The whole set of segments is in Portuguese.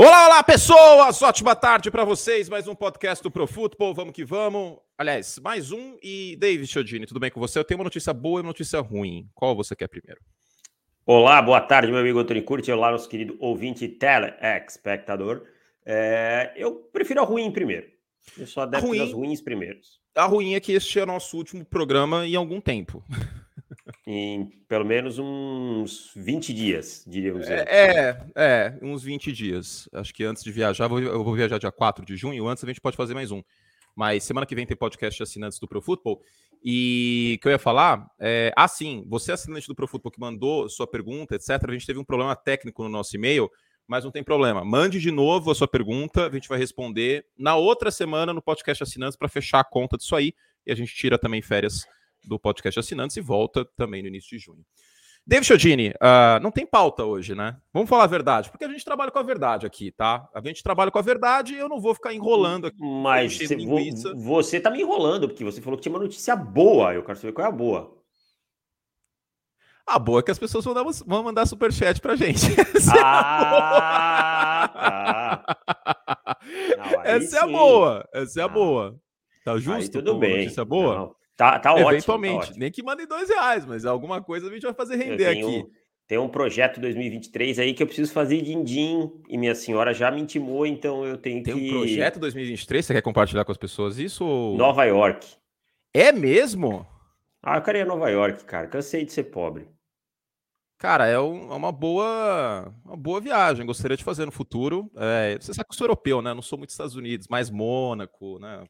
Olá, olá, pessoas! Ótima tarde para vocês. Mais um podcast do Pro Football. Vamos que vamos. Aliás, mais um. E David Chiodini, tudo bem com você? Eu tenho uma notícia boa e uma notícia ruim. Qual você quer primeiro? Olá, boa tarde, meu amigo Antônio Curti. Olá, nosso querido ouvinte telespectador. É, eu prefiro a ruim primeiro. Eu sou adepto ruim, das ruins primeiros. A ruim é que este é o nosso último programa em algum tempo. Em pelo menos uns 20 dias, diríamos. É, é, é, uns 20 dias. Acho que antes de viajar, eu vou viajar dia 4 de junho, antes a gente pode fazer mais um. Mas semana que vem tem podcast assinantes do Pro Football. E o que eu ia falar é. Ah, sim, você, assinante do Pro Football, que mandou sua pergunta, etc., a gente teve um problema técnico no nosso e-mail, mas não tem problema. Mande de novo a sua pergunta, a gente vai responder na outra semana no podcast assinantes para fechar a conta disso aí. E a gente tira também férias do podcast assinantes e volta também no início de junho. David Chodini, uh, não tem pauta hoje, né? Vamos falar a verdade, porque a gente trabalha com a verdade aqui, tá? A gente trabalha com a verdade e eu não vou ficar enrolando aqui. Mas você, você tá me enrolando, porque você falou que tinha uma notícia boa. Eu quero saber qual é a boa. A boa é que as pessoas vão, dar, vão mandar superchat pra gente. Essa é a boa. Essa é a boa. Essa é a boa. Tá justo? Aí tudo bem. Notícia boa? Não. Tá, tá ótimo. Tá Eventualmente. Tá nem que mandem dois reais, mas alguma coisa a gente vai fazer render tenho, aqui. Tem um projeto 2023 aí que eu preciso fazer din-din e minha senhora já me intimou, então eu tenho tem que... Tem um projeto 2023? Você quer compartilhar com as pessoas isso? Ou... Nova York. É mesmo? Ah, eu queria Nova York, cara. Cansei de ser pobre. Cara, é, um, é, uma boa uma boa viagem. Gostaria de fazer no futuro. É, você sabe que eu sou europeu, né? não sou muito Estados Unidos, mais Mônaco, né?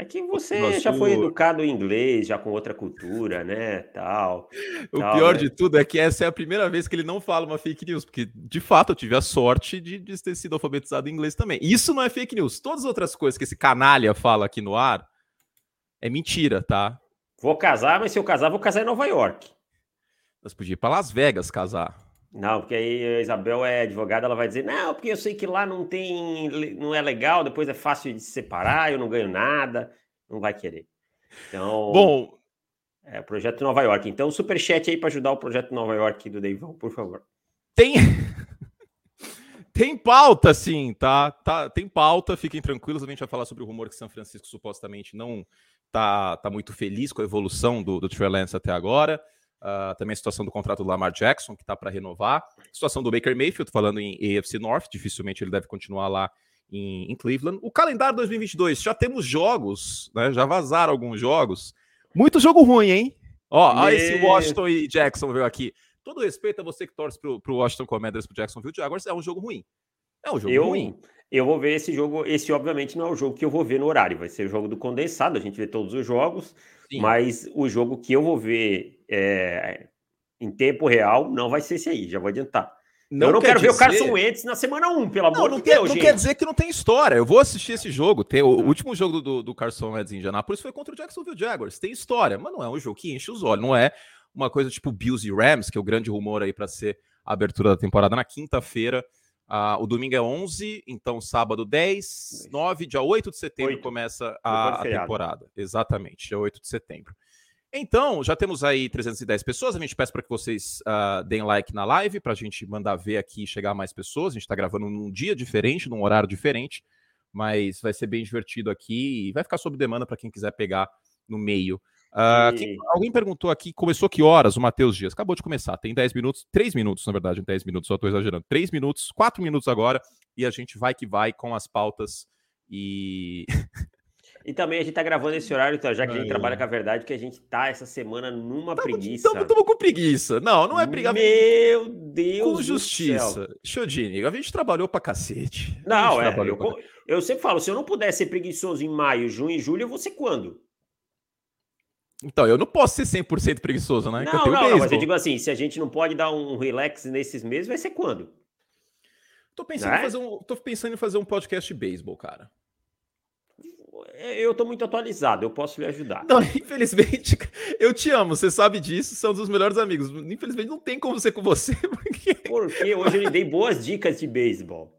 É que você já foi educado em inglês, já com outra cultura, né, tal. O tal, pior né? de tudo é que essa é a primeira vez que ele não fala uma fake news, porque de fato eu tive a sorte de, de ter sido alfabetizado em inglês também. Isso não é fake news. Todas as outras coisas que esse canalha fala aqui no ar é mentira, tá? Vou casar, mas se eu casar, vou casar em Nova York. Nós podíamos ir para Las Vegas casar. Não, porque aí a Isabel é advogada, ela vai dizer, não, porque eu sei que lá não tem, não é legal, depois é fácil de se separar, eu não ganho nada, não vai querer. Então, bom, é projeto Nova York. Então, superchat aí para ajudar o projeto Nova York do Deivão, por favor. Tem Tem pauta, sim, tá? tá? Tem pauta, fiquem tranquilos. A gente vai falar sobre o rumor que São Francisco supostamente não tá, tá muito feliz com a evolução do, do Trey Lance até agora. Uh, também a situação do contrato do Lamar Jackson, que está para renovar. A situação do Baker Mayfield, falando em AFC North, dificilmente ele deve continuar lá em, em Cleveland. O calendário 2022, já temos jogos, né? já vazaram alguns jogos. Muito jogo ruim, hein? Ó, ó esse Washington e Jackson veio aqui. Todo respeito a você que torce pro, pro Washington Commanders, pro Jacksonville Jaguars, é um jogo ruim. É um jogo eu, ruim. Eu vou ver esse jogo. Esse, obviamente, não é o jogo que eu vou ver no horário. Vai ser o jogo do condensado. A gente vê todos os jogos. Sim. Mas o jogo que eu vou ver é, em tempo real não vai ser esse aí. Já vou adiantar. Não eu não quero dizer... ver o Carson Wentz na semana 1, pelo amor não, de quer, Deus. Não gente. quer dizer que não tem história. Eu vou assistir esse jogo. Tem, o, o último jogo do, do Carson Wentz em Indianapolis foi contra o Jacksonville Jaguars. Tem história, mas não é um jogo que enche os olhos. Não é uma coisa tipo Bills e Rams, que é o grande rumor aí para ser a abertura da temporada na quinta-feira. Uh, o domingo é 11, então sábado 10, 9, dia 8 de setembro 8. começa a, a temporada. Exatamente, dia 8 de setembro. Então, já temos aí 310 pessoas. A gente peça para que vocês uh, deem like na live, para a gente mandar ver aqui e chegar mais pessoas. A gente está gravando num dia diferente, num horário diferente, mas vai ser bem divertido aqui e vai ficar sob demanda para quem quiser pegar no meio. Uh, quem, alguém perguntou aqui, começou que horas o Matheus Dias? Acabou de começar, tem 10 minutos, 3 minutos, na verdade, 10 minutos, só estou exagerando. 3 minutos, 4 minutos agora, e a gente vai que vai com as pautas e. E também a gente tá gravando esse horário, então, já que a gente trabalha com a verdade, que a gente tá essa semana numa tamo, preguiça. Estamos com preguiça. Não, não é preguiça. Meu Deus Com justiça. Chodini, a gente trabalhou pra cacete. Não, é. Eu, pra... eu, sempre falo, se eu não puder ser preguiçoso em maio, junho e julho, eu vou ser quando? Então, eu não posso ser 100% preguiçoso, né? Não, não, não, mas eu digo assim, se a gente não pode dar um relax nesses meses, vai ser quando? Tô pensando, é? em, fazer um, tô pensando em fazer um podcast de beisebol, cara. É, eu tô muito atualizado, eu posso lhe ajudar. Não, infelizmente, eu te amo, você sabe disso, são dos melhores amigos. Infelizmente, não tem como ser com você. Porque, porque hoje eu lhe dei boas dicas de beisebol.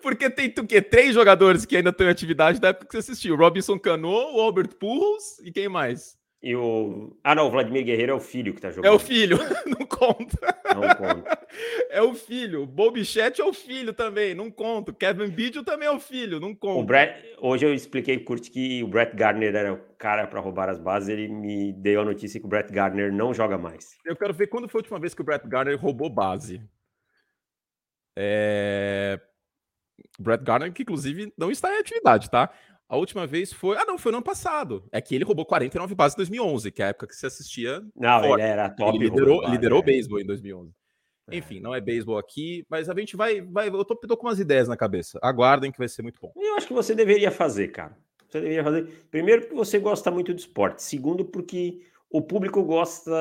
Porque tem tu que três jogadores que ainda estão em atividade da época que você assistiu: Robinson Cano, o Albert Pujols e quem mais? E o. Ah, não, o Vladimir Guerreiro é o filho que tá jogando. É o filho, não conta. Não conta. É o filho. O Bobichete é o filho também, não conta. Kevin Bidio também é o filho, não conta. O Brett... Hoje eu expliquei, Kurt, que o Brett Gardner era o cara para roubar as bases. Ele me deu a notícia que o Brett Gardner não joga mais. Eu quero ver quando foi a última vez que o Brett Gardner roubou base. É... Brett Gardner, que inclusive não está em atividade, tá? A última vez foi. Ah, não, foi no ano passado. É que ele roubou 49 bases em 2011, que é a época que se assistia. Não, ele era top. Ele liderou, liderou o é. beisebol em 2011. É. Enfim, não é beisebol aqui, mas a gente vai. vai eu tô, tô, com umas ideias na cabeça. Aguardem que vai ser muito bom. Eu acho que você deveria fazer, cara. Você deveria fazer. Primeiro, porque você gosta muito do esporte. Segundo, porque o público gosta.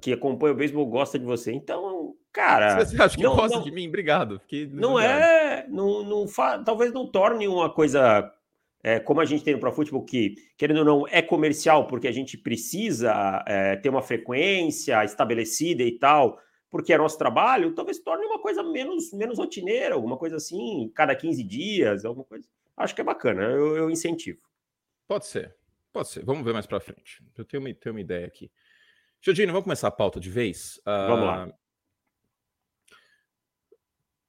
Que acompanha o beisebol gosta de você. Então, cara. Você acha que não, gosta não, de mim? Obrigado. Fiquei não é. Não, não fa, talvez não torne uma coisa é, como a gente tem no Pro Football, que, querendo ou não, é comercial, porque a gente precisa é, ter uma frequência estabelecida e tal, porque é nosso trabalho, talvez torne uma coisa menos, menos rotineira, alguma coisa assim, cada 15 dias, alguma coisa. Acho que é bacana, eu, eu incentivo. Pode ser, pode ser. Vamos ver mais para frente. Eu tenho uma, tenho uma ideia aqui. Jodino, vamos começar a pauta de vez? Uh, vamos lá.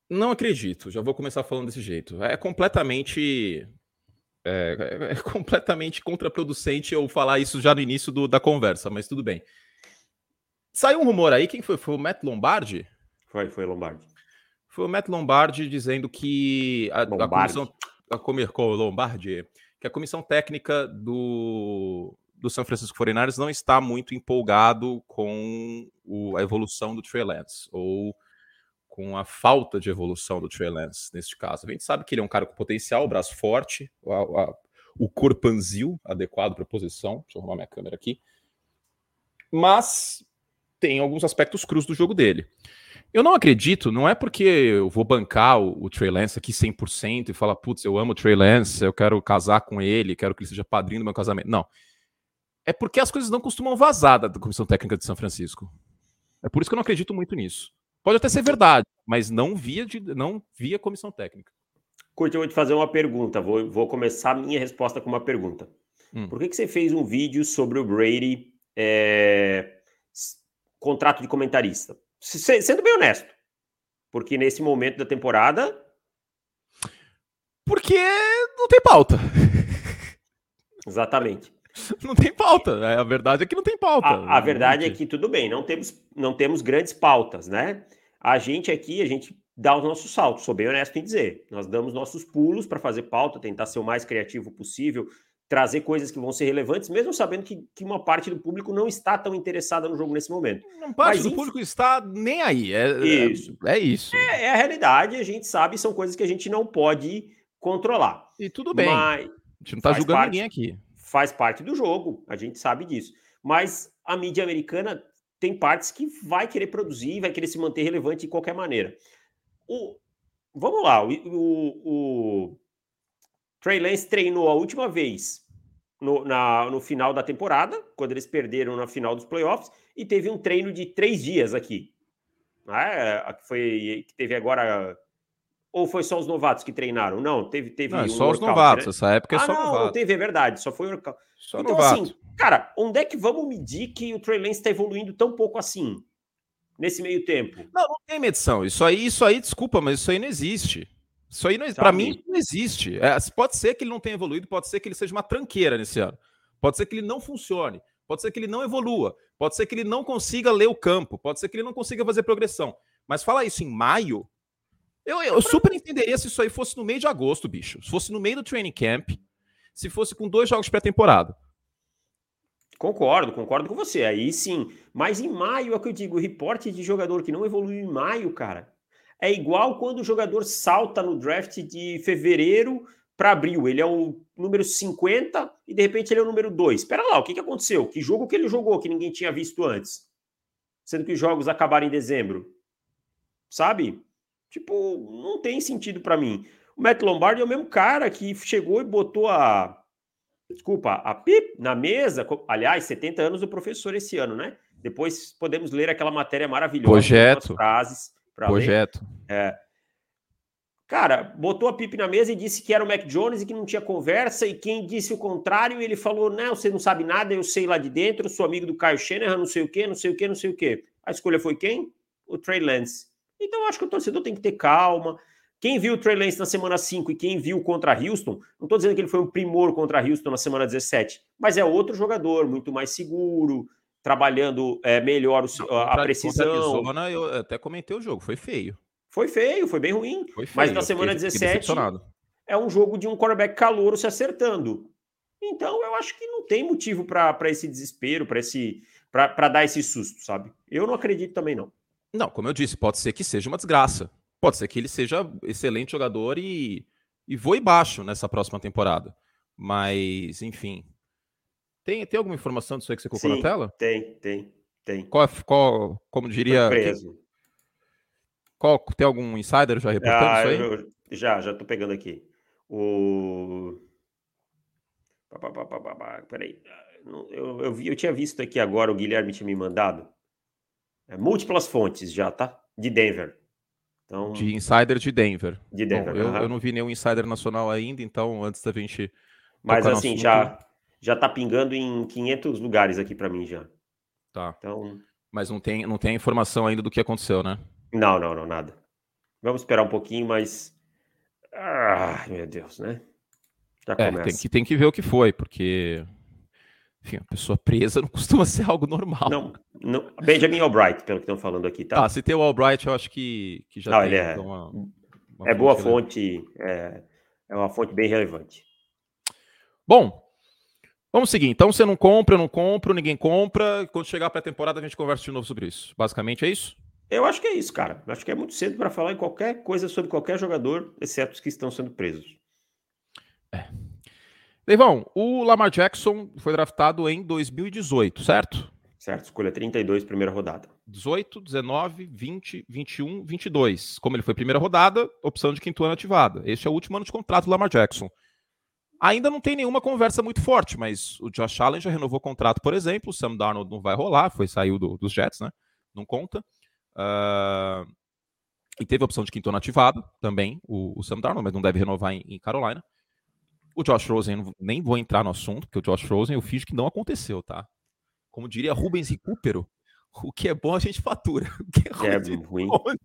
Não acredito, já vou começar falando desse jeito. É completamente é, é, é completamente contraproducente eu falar isso já no início do, da conversa, mas tudo bem. Saiu um rumor aí, quem foi? Foi o Matt Lombardi? Foi, foi o Lombardi. Foi o Matt Lombardi dizendo que a, a comissão a Comercol Lombardi, que a comissão técnica do, do São Francisco 49 não está muito empolgado com o, a evolução do Trey Lance, ou com a falta de evolução do Trey Lance neste caso. A gente sabe que ele é um cara com potencial, braço forte, a, a, o corpanzil adequado para a posição. Deixa eu arrumar minha câmera aqui. Mas tem alguns aspectos crus do jogo dele. Eu não acredito, não é porque eu vou bancar o, o Trey Lance aqui 100% e falar, putz, eu amo o Trey Lance, eu quero casar com ele, quero que ele seja padrinho do meu casamento. Não. É porque as coisas não costumam vazar da comissão técnica de São Francisco. É por isso que eu não acredito muito nisso. Pode até ser verdade, mas não via, de, não via comissão técnica. Curte, eu vou te fazer uma pergunta. Vou, vou começar a minha resposta com uma pergunta. Hum. Por que, que você fez um vídeo sobre o Brady é, contrato de comentarista? Sendo bem honesto. Porque nesse momento da temporada. Porque não tem pauta. Exatamente. Não tem pauta. Né? A verdade é que não tem pauta. A, a verdade é que tudo bem, não temos, não temos grandes pautas, né? A gente aqui, a gente dá os nossos saltos, sou bem honesto em dizer. Nós damos nossos pulos para fazer pauta, tentar ser o mais criativo possível, trazer coisas que vão ser relevantes, mesmo sabendo que, que uma parte do público não está tão interessada no jogo nesse momento. Uma parte Mas, do enfim, público está nem aí. É, é isso. É, é isso. É, é, a realidade, a gente sabe, são coisas que a gente não pode controlar. E tudo bem. Mas a gente não está julgando parte, ninguém aqui. Faz parte do jogo, a gente sabe disso. Mas a mídia americana tem partes que vai querer produzir, vai querer se manter relevante de qualquer maneira. O, vamos lá, o, o, o Trey Lance treinou a última vez no, na, no final da temporada, quando eles perderam na final dos playoffs, e teve um treino de três dias aqui. Né? Foi, que teve agora. Ou foi só os novatos que treinaram? Não, teve. teve não, é um só workout, os novatos, né? essa época é ah, só não, novato. Não, teve, é verdade, só foi workout. Só então, assim, novato. assim, Cara, onde é que vamos medir que o Trey Lance está evoluindo tão pouco assim? Nesse meio tempo? Não, não tem medição. Isso aí, isso aí, desculpa, mas isso aí não existe. Isso aí, para mim, não existe. É, pode ser que ele não tenha evoluído, pode ser que ele seja uma tranqueira nesse ano. Pode ser que ele não funcione. Pode ser que ele não evolua. Pode ser que ele não consiga ler o campo. Pode ser que ele não consiga fazer progressão. Mas falar isso em maio, eu, eu super entenderia se isso aí fosse no meio de agosto, bicho. Se fosse no meio do training camp, se fosse com dois jogos pré-temporada. Concordo, concordo com você. Aí sim. Mas em maio é o que eu digo: o reporte de jogador que não evoluiu em maio, cara, é igual quando o jogador salta no draft de fevereiro para abril. Ele é o número 50 e de repente ele é o número 2. Espera lá, o que, que aconteceu? Que jogo que ele jogou que ninguém tinha visto antes? Sendo que os jogos acabaram em dezembro. Sabe? Tipo, não tem sentido para mim. O Matt Lombardi é o mesmo cara que chegou e botou a desculpa, a PIP na mesa. Aliás, 70 anos do professor esse ano, né? Depois podemos ler aquela matéria maravilhosa. Projeto. Frases Projeto. É. Cara, botou a pipe na mesa e disse que era o Mac Jones e que não tinha conversa, e quem disse o contrário, ele falou: Não, você não sabe nada, eu sei lá de dentro, sou amigo do Kyle Shanahan, não sei o quê, não sei o quê, não sei o quê. A escolha foi quem? O Trey Lance. Então eu acho que o torcedor tem que ter calma. Quem viu o Trey Lance na semana 5 e quem viu contra Houston, não estou dizendo que ele foi um primor contra Houston na semana 17, mas é outro jogador, muito mais seguro, trabalhando é, melhor o, não, a, contra, precisão. Arizona, eu até comentei o jogo, foi feio. Foi feio, foi bem ruim. Foi feio, mas na semana fiquei, 17 fiquei é um jogo de um quarterback calouro se acertando. Então eu acho que não tem motivo para esse desespero, para esse para dar esse susto, sabe? Eu não acredito também não. Não, como eu disse, pode ser que seja uma desgraça. Pode ser que ele seja excelente jogador e, e voe baixo nessa próxima temporada. Mas, enfim. Tem, tem alguma informação disso aí que você colocou Sim, na tela? Tem, tem, tem. Qual, qual como diria. Preso. Qual, tem algum insider já reportando ah, isso aí? Eu, já, já tô pegando aqui. O. Peraí. Eu, eu, vi, eu tinha visto aqui agora, o Guilherme tinha me mandado. É, múltiplas fontes já, tá? De Denver. Então, de insider de Denver. De Denver. Bom, eu, eu, não vi nenhum insider nacional ainda, então antes da gente. Mas assim, assunto... já já tá pingando em 500 lugares aqui para mim já. Tá. Então. Mas não tem, não tem informação ainda do que aconteceu, né? Não, não, não, nada. Vamos esperar um pouquinho, mas. Ah, meu Deus, né? Já é, começa. Tem que, tem que ver o que foi, porque. Enfim, a pessoa presa não costuma ser algo normal. Não, não. Benjamin Albright, pelo que estão falando aqui, tá? Ah, se tem o Albright, eu acho que, que já não, tem ele é, então, uma, uma é fonte boa fonte, é, é uma fonte bem relevante. Bom, vamos seguir. Então você não compra, eu não compro, ninguém compra. Quando chegar para a temporada, a gente conversa de novo sobre isso. Basicamente é isso? Eu acho que é isso, cara. Eu acho que é muito cedo para falar em qualquer coisa sobre qualquer jogador, exceto os que estão sendo presos. É. Leivão, o Lamar Jackson foi draftado em 2018, certo? Certo, escolha 32, primeira rodada. 18, 19, 20, 21, 22. Como ele foi primeira rodada, opção de quinto ano ativada. Este é o último ano de contrato do Lamar Jackson. Ainda não tem nenhuma conversa muito forte, mas o Josh Allen já renovou o contrato, por exemplo. O Sam Darnold não vai rolar, foi saiu do, dos Jets, né? Não conta. Uh, e teve a opção de quinto ano ativado também, o, o Sam Darnold, mas não deve renovar em, em Carolina. O Josh Rosen, nem vou entrar no assunto, porque o Josh Rosen eu fiz que não aconteceu, tá? Como diria Rubens Recupero, o que é bom a gente fatura. O que é ruim, é ruim.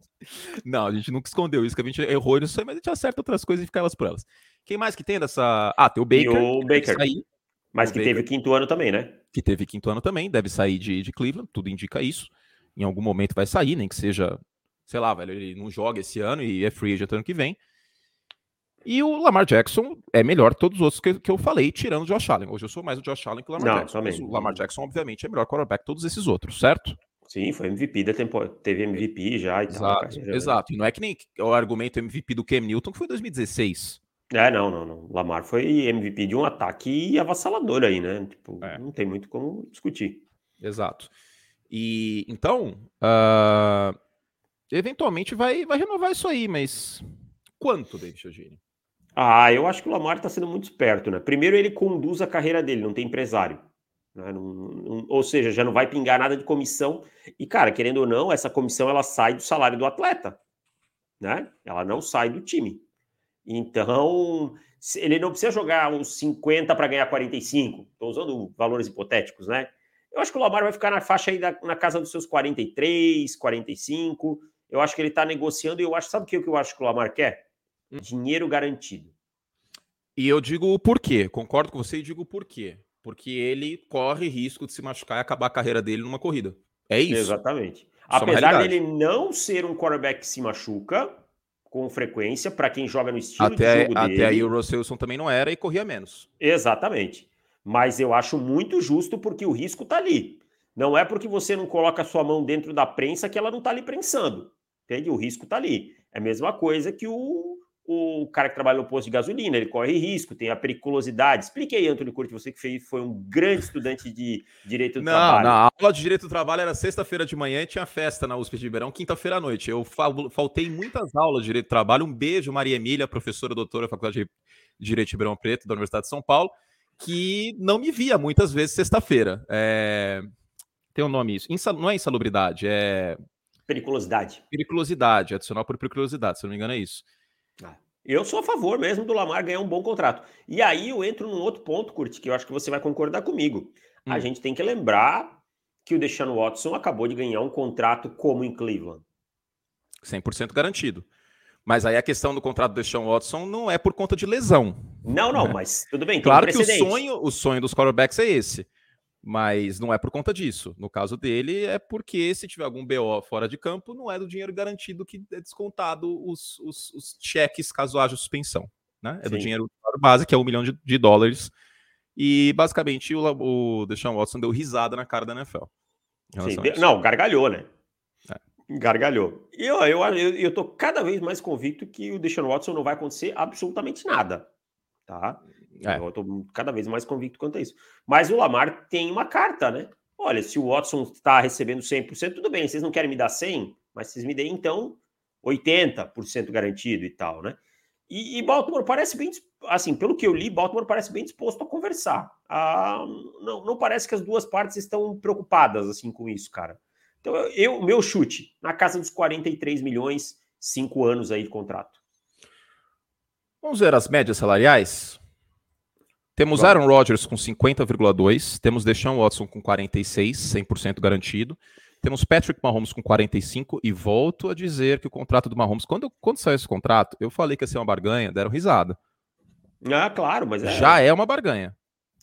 Não, a gente nunca escondeu isso, que a gente errou nisso aí, mas a gente acerta outras coisas e fica elas por elas. Quem mais que tem dessa. Ah, tem o Baker. E o Baker. Sair. Mas o que Baker, teve quinto ano também, né? Que teve quinto ano também, deve sair de, de Cleveland, tudo indica isso. Em algum momento vai sair, nem que seja, sei lá, velho, ele não joga esse ano e é free agent ano que vem. E o Lamar Jackson é melhor que todos os outros que, que eu falei, tirando o Josh Allen. Hoje eu sou mais o Josh Allen que o Lamar Não, Jackson. Também. o Lamar Jackson, obviamente, é melhor quarterback que todos esses outros, certo? Sim, foi MVP da temporada. Teve MVP já e exato, tal. Exato. E não é que nem o argumento MVP do Cam Newton, que foi em 2016. É, não, não, não. Lamar foi MVP de um ataque avassalador aí, né? Tipo, é. não tem muito como discutir. Exato. E então, uh, eventualmente vai, vai renovar isso aí, mas quanto, David Chiodini? Ah, eu acho que o Lamar está sendo muito esperto, né? Primeiro, ele conduz a carreira dele, não tem empresário. Né? Não, não, ou seja, já não vai pingar nada de comissão. E, cara, querendo ou não, essa comissão ela sai do salário do atleta. Né? Ela não sai do time. Então, ele não precisa jogar uns 50 para ganhar 45. Estou usando valores hipotéticos, né? Eu acho que o Lamar vai ficar na faixa aí da, na casa dos seus 43, 45. Eu acho que ele está negociando e eu acho, sabe o que eu acho que o Lamar quer? Dinheiro garantido. E eu digo o porquê, concordo com você e digo o porquê. Porque ele corre risco de se machucar e acabar a carreira dele numa corrida. É isso. Exatamente. É Apesar dele não ser um quarterback que se machuca com frequência, para quem joga no estilo até, de jogo até dele. Até aí o Russell Wilson também não era e corria menos. Exatamente. Mas eu acho muito justo porque o risco está ali. Não é porque você não coloca a sua mão dentro da prensa que ela não está ali prensando. Entende? O risco está ali. É a mesma coisa que o, o cara que trabalha no posto de gasolina, ele corre risco, tem a periculosidade. Explique aí, Antônio Curti, você que fez, foi um grande estudante de direito do Não, trabalho. Não, a aula de direito do trabalho era sexta-feira de manhã e tinha festa na USP de Ribeirão, quinta-feira à noite. Eu faltei muitas aulas de direito do trabalho. Um beijo, Maria Emília, professora doutora da Faculdade de Direito de Ribeirão Preto, da Universidade de São Paulo, que não me via muitas vezes sexta-feira. É... Tem um nome isso. Insal... Não é insalubridade, é. Periculosidade. Periculosidade, adicional por periculosidade, se não me engano é isso. Ah, eu sou a favor mesmo do Lamar ganhar um bom contrato. E aí eu entro num outro ponto, Curti, que eu acho que você vai concordar comigo. Hum. A gente tem que lembrar que o Deshaun Watson acabou de ganhar um contrato como em Cleveland. 100% garantido. Mas aí a questão do contrato do Deshaun Watson não é por conta de lesão. Não, não, né? mas tudo bem. claro um que o sonho, o sonho dos quarterbacks é esse. Mas não é por conta disso. No caso dele, é porque se tiver algum BO fora de campo, não é do dinheiro garantido que é descontado os, os, os cheques caso haja suspensão. Né? É Sim. do dinheiro base, que é um milhão de, de dólares. E basicamente o, o Deshaun Watson deu risada na cara da NFL. Sim, não, gargalhou, né? É. Gargalhou. E eu, eu, eu, eu tô cada vez mais convicto que o Deshaun Watson não vai acontecer absolutamente nada. Tá? É. Eu tô cada vez mais convicto quanto a isso. Mas o Lamar tem uma carta, né? Olha, se o Watson está recebendo 100%, tudo bem, vocês não querem me dar 100, mas vocês me deem então 80% garantido e tal, né? E, e, Baltimore parece bem, assim, pelo que eu li, Baltimore parece bem disposto a conversar. Ah, não, não parece que as duas partes estão preocupadas, assim, com isso, cara. Então, eu, meu chute, na casa dos 43 milhões, cinco anos aí de contrato. Vamos ver as médias salariais? Temos Aaron Rodgers com 50,2, temos Deshaun Watson com 46, 100% garantido. Temos Patrick Mahomes com 45 e volto a dizer que o contrato do Mahomes, quando, quando saiu esse contrato, eu falei que ia ser uma barganha, deram risada. Ah, claro, mas é... já é uma barganha.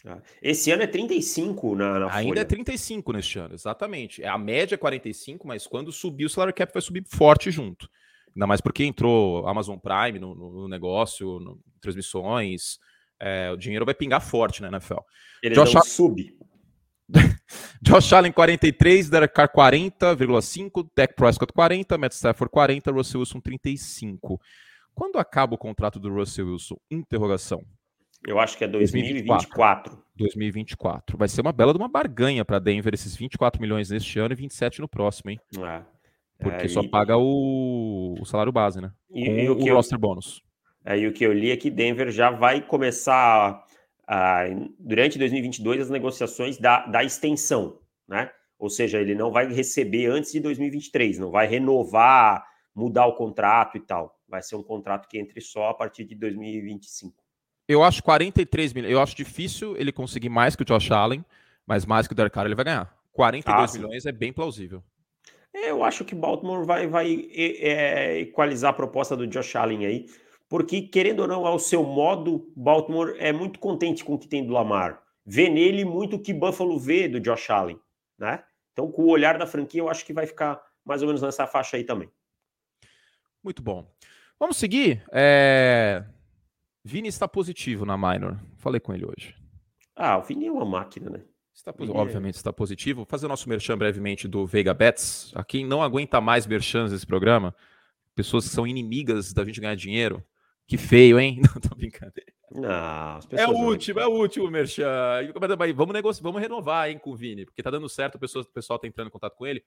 Ah, esse ano é 35 na, na Ainda folha. é 35 neste ano, exatamente. É a média é 45, mas quando subir o salary cap vai subir forte junto. Ainda mais porque entrou Amazon Prime no, no negócio, no, transmissões, é, o dinheiro vai pingar forte na NFL. Ele Josh não sub. Josh Allen 43, Derek Carr 40,5, Dak Prescott 40, Matt Stafford 40, Russell Wilson 35. Quando acaba o contrato do Russell Wilson? Interrogação. Eu acho que é 2024. 2024. Vai ser uma bela de uma barganha para Denver esses 24 milhões neste ano e 27 no próximo, hein? É. Porque é, só e... paga o... o, salário base, né? E, Com e o, o roster eu... bônus. Aí o que eu li é que Denver já vai começar a, durante 2022 as negociações da, da extensão, né? Ou seja, ele não vai receber antes de 2023, não vai renovar, mudar o contrato e tal. Vai ser um contrato que entre só a partir de 2025. Eu acho 43 milhões. Eu acho difícil ele conseguir mais que o Josh Allen, mas mais que o Derek Carr ele vai ganhar. 42 ah, milhões é bem plausível. Eu acho que Baltimore vai, vai é, equalizar a proposta do Josh Allen aí porque, querendo ou não, ao seu modo, Baltimore é muito contente com o que tem do Lamar. Vê nele muito o que Buffalo vê do Josh Allen, né? Então, com o olhar da franquia, eu acho que vai ficar mais ou menos nessa faixa aí também. Muito bom. Vamos seguir. É... Vini está positivo na minor. Falei com ele hoje. Ah, o Vini é uma máquina, né? Está, obviamente está positivo. Vou fazer o nosso merchan brevemente do Veiga Bets. A quem não aguenta mais merchans desse programa, pessoas que são inimigas da gente ganhar dinheiro, que feio, hein? Não, tô brincando. Não, é o último, é o último, Merchan. Vamos negociar, vamos renovar, hein, com o Vini, porque tá dando certo, o pessoal, o pessoal tá entrando em contato com ele.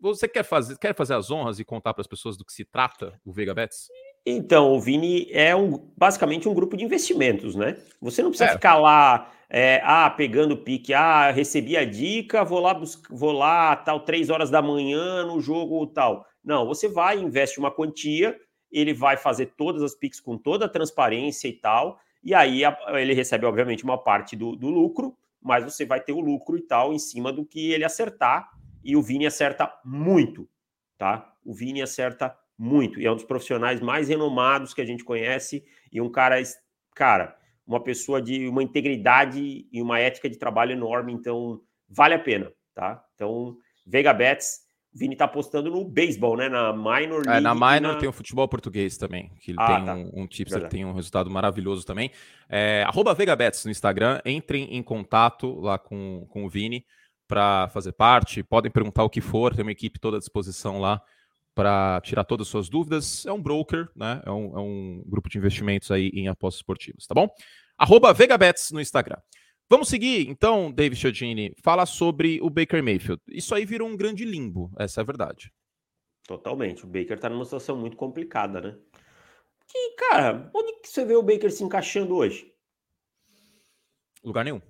Você quer fazer, quer fazer as honras e contar para as pessoas do que se trata o Vega Bets? Então, o Vini é um, basicamente um grupo de investimentos, né? Você não precisa é. ficar lá, é, ah, pegando o pique, ah, recebi a dica, vou lá, vou lá, tal, três horas da manhã no jogo tal. Não, você vai, investe uma quantia ele vai fazer todas as PIX com toda a transparência e tal, e aí ele recebe, obviamente, uma parte do, do lucro, mas você vai ter o lucro e tal em cima do que ele acertar, e o Vini acerta muito, tá? O Vini acerta muito, e é um dos profissionais mais renomados que a gente conhece, e um cara, cara, uma pessoa de uma integridade e uma ética de trabalho enorme, então vale a pena, tá? Então, Vega Bets Vini tá apostando no beisebol, né? Na minor league. É, na minor na... tem o futebol português também, que ele ah, tem tá. um, um tipster que tem um resultado maravilhoso também. É, arroba VegaBets no Instagram, entrem em contato lá com, com o Vini para fazer parte. Podem perguntar o que for, tem uma equipe toda à disposição lá para tirar todas as suas dúvidas. É um broker, né? É um, é um grupo de investimentos aí em apostas esportivas, tá bom? Arroba VegaBets no Instagram. Vamos seguir, então, David Chiodini, fala sobre o Baker Mayfield. Isso aí virou um grande limbo, essa é a verdade. Totalmente. O Baker está numa situação muito complicada, né? Que, cara, onde que você vê o Baker se encaixando hoje? Lugar nenhum.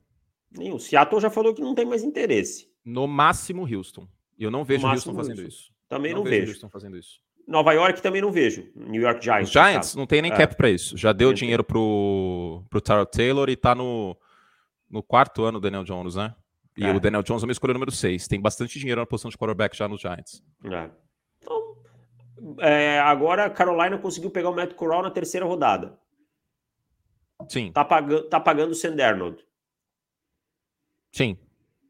Nenhum. Seattle já falou que não tem mais interesse. No máximo, Houston. Eu não vejo Houston fazendo Houston. isso. Também não, não vejo. Houston fazendo isso. Nova York também não vejo. New York Giants. Os Giants não tem nem é. cap para isso. Já deu dinheiro pro, pro Tyrell Taylor e tá no, no quarto ano do Daniel Jones, né? E é. o Daniel Jones é uma escolha número 6. Tem bastante dinheiro na posição de quarterback já nos Giants. É. Então, é, agora a Carolina conseguiu pegar o Matt Corral na terceira rodada. Sim. Tá, pagando, tá pagando o Sandernold. Sim.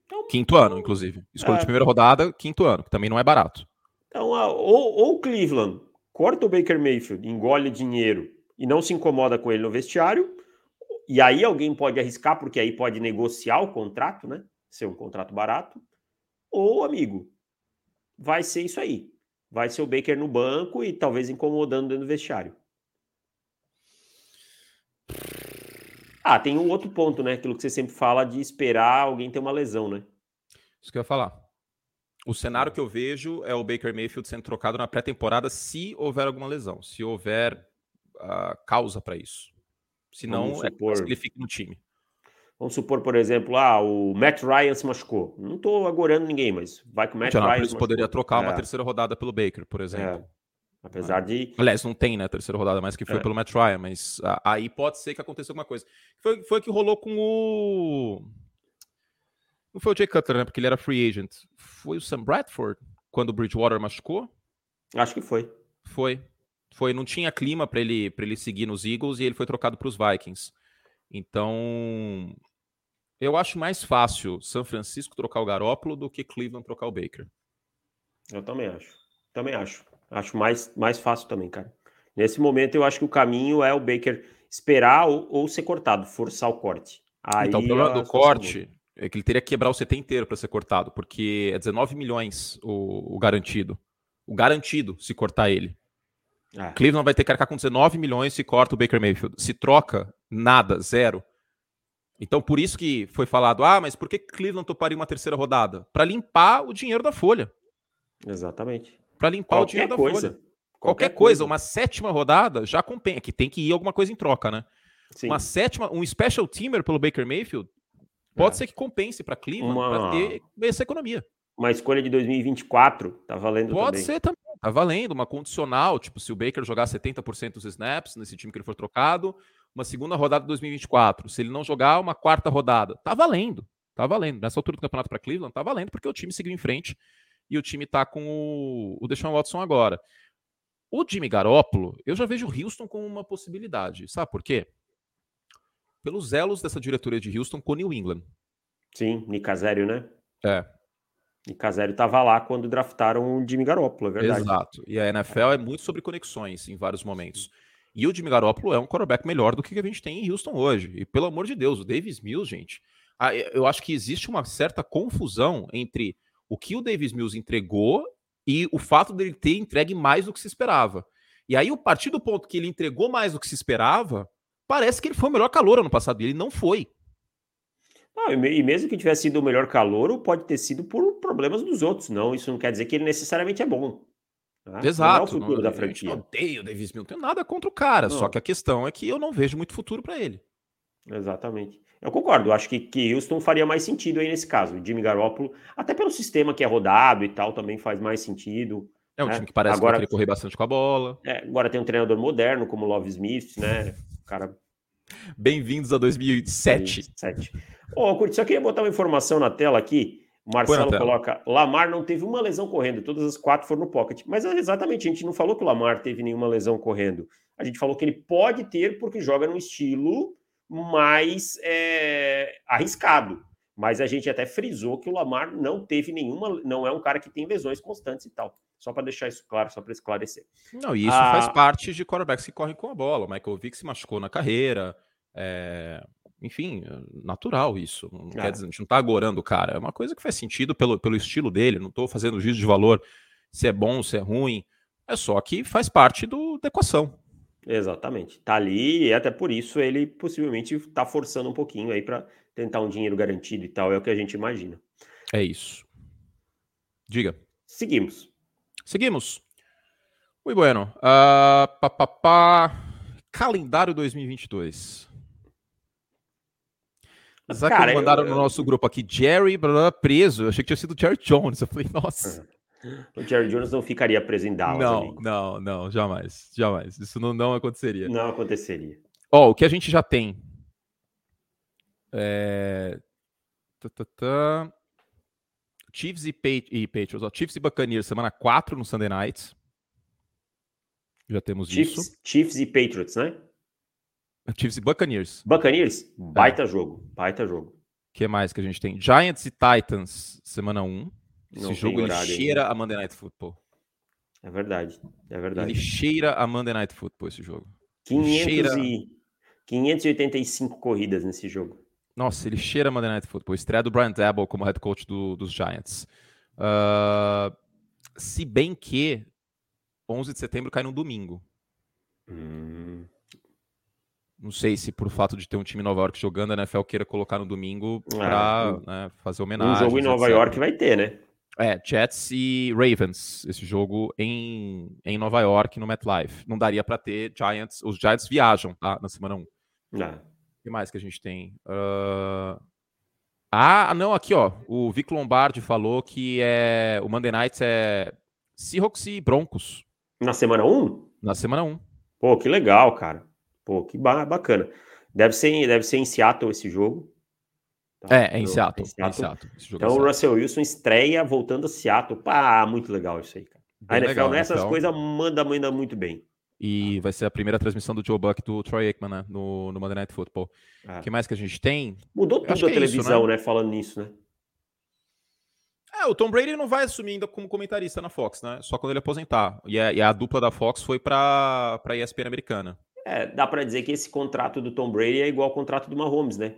Então, quinto ano, inclusive. Escolha é. de primeira rodada, quinto ano, que também não é barato. Então, ou, o Cleveland corta o Baker Mayfield, engole dinheiro e não se incomoda com ele no vestiário, e aí alguém pode arriscar, porque aí pode negociar o contrato, né? Ser um contrato barato. Ou, amigo, vai ser isso aí. Vai ser o Baker no banco e talvez incomodando dentro do vestiário. Ah, tem um outro ponto, né? Aquilo que você sempre fala de esperar alguém ter uma lesão, né? Isso que eu ia falar. O cenário que eu vejo é o Baker Mayfield sendo trocado na pré-temporada se houver alguma lesão, se houver uh, causa para isso. Se não, é supor... é que ele fique no time. Vamos supor, por exemplo, ah, o Matt Ryan se machucou. Não estou agorando ninguém, mas vai que o Matt Ryan. Ryan. poderia trocar uma é. terceira rodada pelo Baker, por exemplo. É. Apesar de. Aliás, não tem, né? Terceira rodada, mais que foi é. pelo Matt Ryan, mas aí pode ser que aconteça alguma coisa. Foi, foi que rolou com o. Não foi o Jay Cutler, né? Porque ele era free agent. Foi o Sam Bradford quando o Bridgewater machucou? Acho que foi. Foi. Foi, não tinha clima para ele, ele seguir nos Eagles e ele foi trocado para os Vikings. Então, eu acho mais fácil São Francisco trocar o Garópolo do que Cleveland trocar o Baker. Eu também acho. Também acho. Acho mais, mais fácil também, cara. Nesse momento, eu acho que o caminho é o Baker esperar ou, ou ser cortado, forçar o corte. Aí, então, o problema do corte é que ele teria que quebrar o CT inteiro para ser cortado, porque é 19 milhões o, o garantido. O garantido se cortar ele. É. Cleveland vai ter que arcar com 19 milhões se corta o Baker Mayfield. Se troca, nada, zero. Então, por isso que foi falado: ah, mas por que Cleveland toparia uma terceira rodada? Para limpar o dinheiro da folha. Exatamente para limpar Qualquer o dinheiro coisa. da folha. Qualquer, Qualquer coisa. coisa, uma sétima rodada já compensa, que tem que ir alguma coisa em troca, né? Sim. Uma sétima, um special teamer pelo Baker Mayfield, pode é. ser que compense para Cleveland uma... para ter essa economia. Uma escolha de 2024 tá valendo Pode também. ser também, tá valendo, uma condicional, tipo se o Baker jogar 70% dos snaps nesse time que ele for trocado, uma segunda rodada de 2024. Se ele não jogar, uma quarta rodada. Tá valendo. Tá valendo. Nessa altura do campeonato para Cleveland, tá valendo porque o time seguiu em frente e o time está com o, o Deshaun Watson agora. O Jimmy Garoppolo, eu já vejo o Houston como uma possibilidade. Sabe por quê? Pelos elos dessa diretoria de Houston com New England. Sim, Nicazério, né? É. Nicazério estava lá quando draftaram o Jimmy Garoppolo, é verdade. Exato. E a NFL é muito sobre conexões em vários momentos. E o Jimmy Garoppolo é um quarterback melhor do que a gente tem em Houston hoje. E pelo amor de Deus, o Davis Mills, gente, eu acho que existe uma certa confusão entre o que o Davis Mills entregou e o fato dele ter entregue mais do que se esperava. E aí, a partir do ponto que ele entregou mais do que se esperava, parece que ele foi o melhor calor ano passado. E ele não foi. Ah, e mesmo que tivesse sido o melhor calor, pode ter sido por problemas dos outros. Não, isso não quer dizer que ele necessariamente é bom. Tá? Exato. Não é o futuro não, da franquia. Eu odeio o Davis Mills, não tenho nada contra o cara. Não. Só que a questão é que eu não vejo muito futuro para ele. Exatamente. Eu concordo, acho que, que Houston faria mais sentido aí nesse caso. O Jimmy Garoppolo, até pelo sistema que é rodado e tal, também faz mais sentido. É um né? time que parece agora, que vai correr bastante com a bola. É, agora tem um treinador moderno como o Love Smith, né? cara. Bem-vindos a 2007. 2007. Ô, oh, Curti, só queria botar uma informação na tela aqui. Marcelo coloca: Lamar não teve uma lesão correndo, todas as quatro foram no pocket. Mas é exatamente, a gente não falou que o Lamar teve nenhuma lesão correndo. A gente falou que ele pode ter porque joga no estilo mais é, arriscado. Mas a gente até frisou que o Lamar não teve nenhuma, não é um cara que tem lesões constantes e tal. Só para deixar isso claro, só para esclarecer. Não, e isso ah, faz parte de quarterbacks que correm com a bola. O Michael Vick se machucou na carreira. É, enfim, natural isso. Não é. quer dizer, a gente não está agorando o cara. É uma coisa que faz sentido pelo, pelo estilo dele. Não estou fazendo juízo de valor se é bom, se é ruim. É só que faz parte do, da equação. Exatamente. Tá ali e até por isso ele possivelmente está forçando um pouquinho aí para tentar um dinheiro garantido e tal, é o que a gente imagina. É isso. Diga. Seguimos. Seguimos. Muito bueno. Uh, pá, pá, pá. Calendário 2022. Zac mandaram eu, eu... no nosso grupo aqui, Jerry blá, blá, preso. Eu achei que tinha sido Jerry Jones. Eu falei, nossa. O Jerry Jones não ficaria preso em Dallas. Não, amigo. não, não, jamais, jamais. Isso não, não aconteceria. Não aconteceria. Ó, oh, o que a gente já tem. É... Chiefs e, e Patriots. Ó, Chiefs e Buccaneers, semana 4 no Sunday Night. Já temos Chiefs, isso. Chiefs e Patriots, né? Chiefs e Buccaneers. Buccaneers? É. Baita é. jogo, baita jogo. O que mais que a gente tem? Giants e Titans, semana 1. Esse Não jogo ele cheira a Monday Night Football. É verdade, é verdade. Ele cheira a Monday Night Football esse jogo. 500 cheira... e... 585 corridas nesse jogo. Nossa, ele cheira Monday Night Football. Estreia do Brian Dabble como head coach do, dos Giants. Uh, se bem que 11 de setembro cai no domingo. Hum. Não sei se por fato de ter um time em Nova York jogando, a NFL queira colocar no domingo para é, né, fazer homenagem. Um jogo em Nova etc. York vai ter, né? É, Jets e Ravens, esse jogo em, em Nova York, no MetLife. Não daria para ter Giants. Os Giants viajam, tá? Na semana 1. Não. Que mais que a gente tem? Uh... Ah, não, aqui, ó. O Vic Lombardi falou que é o Monday Night é Seahawks e Broncos. Na semana 1? Na semana 1. Pô, que legal, cara. Pô, que bacana. Deve ser, deve ser em Seattle esse jogo. Tá? É, é em Seattle. É em Seattle. então o Russell Wilson estreia voltando a Seattle. Pá, muito legal isso aí, cara. Bem a NFL legal, nessas NFL. coisas manda, manda muito bem. E vai ser a primeira transmissão do Joe Buck do Troy Aikman, né? No, no Monday Night Football. O é. que mais que a gente tem? Mudou tudo a televisão, isso, né? né? Falando nisso, né? É, o Tom Brady não vai assumir ainda como comentarista na Fox, né? Só quando ele aposentar. E a, e a dupla da Fox foi para a ESPN americana. É, dá para dizer que esse contrato do Tom Brady é igual ao contrato do Mahomes, né?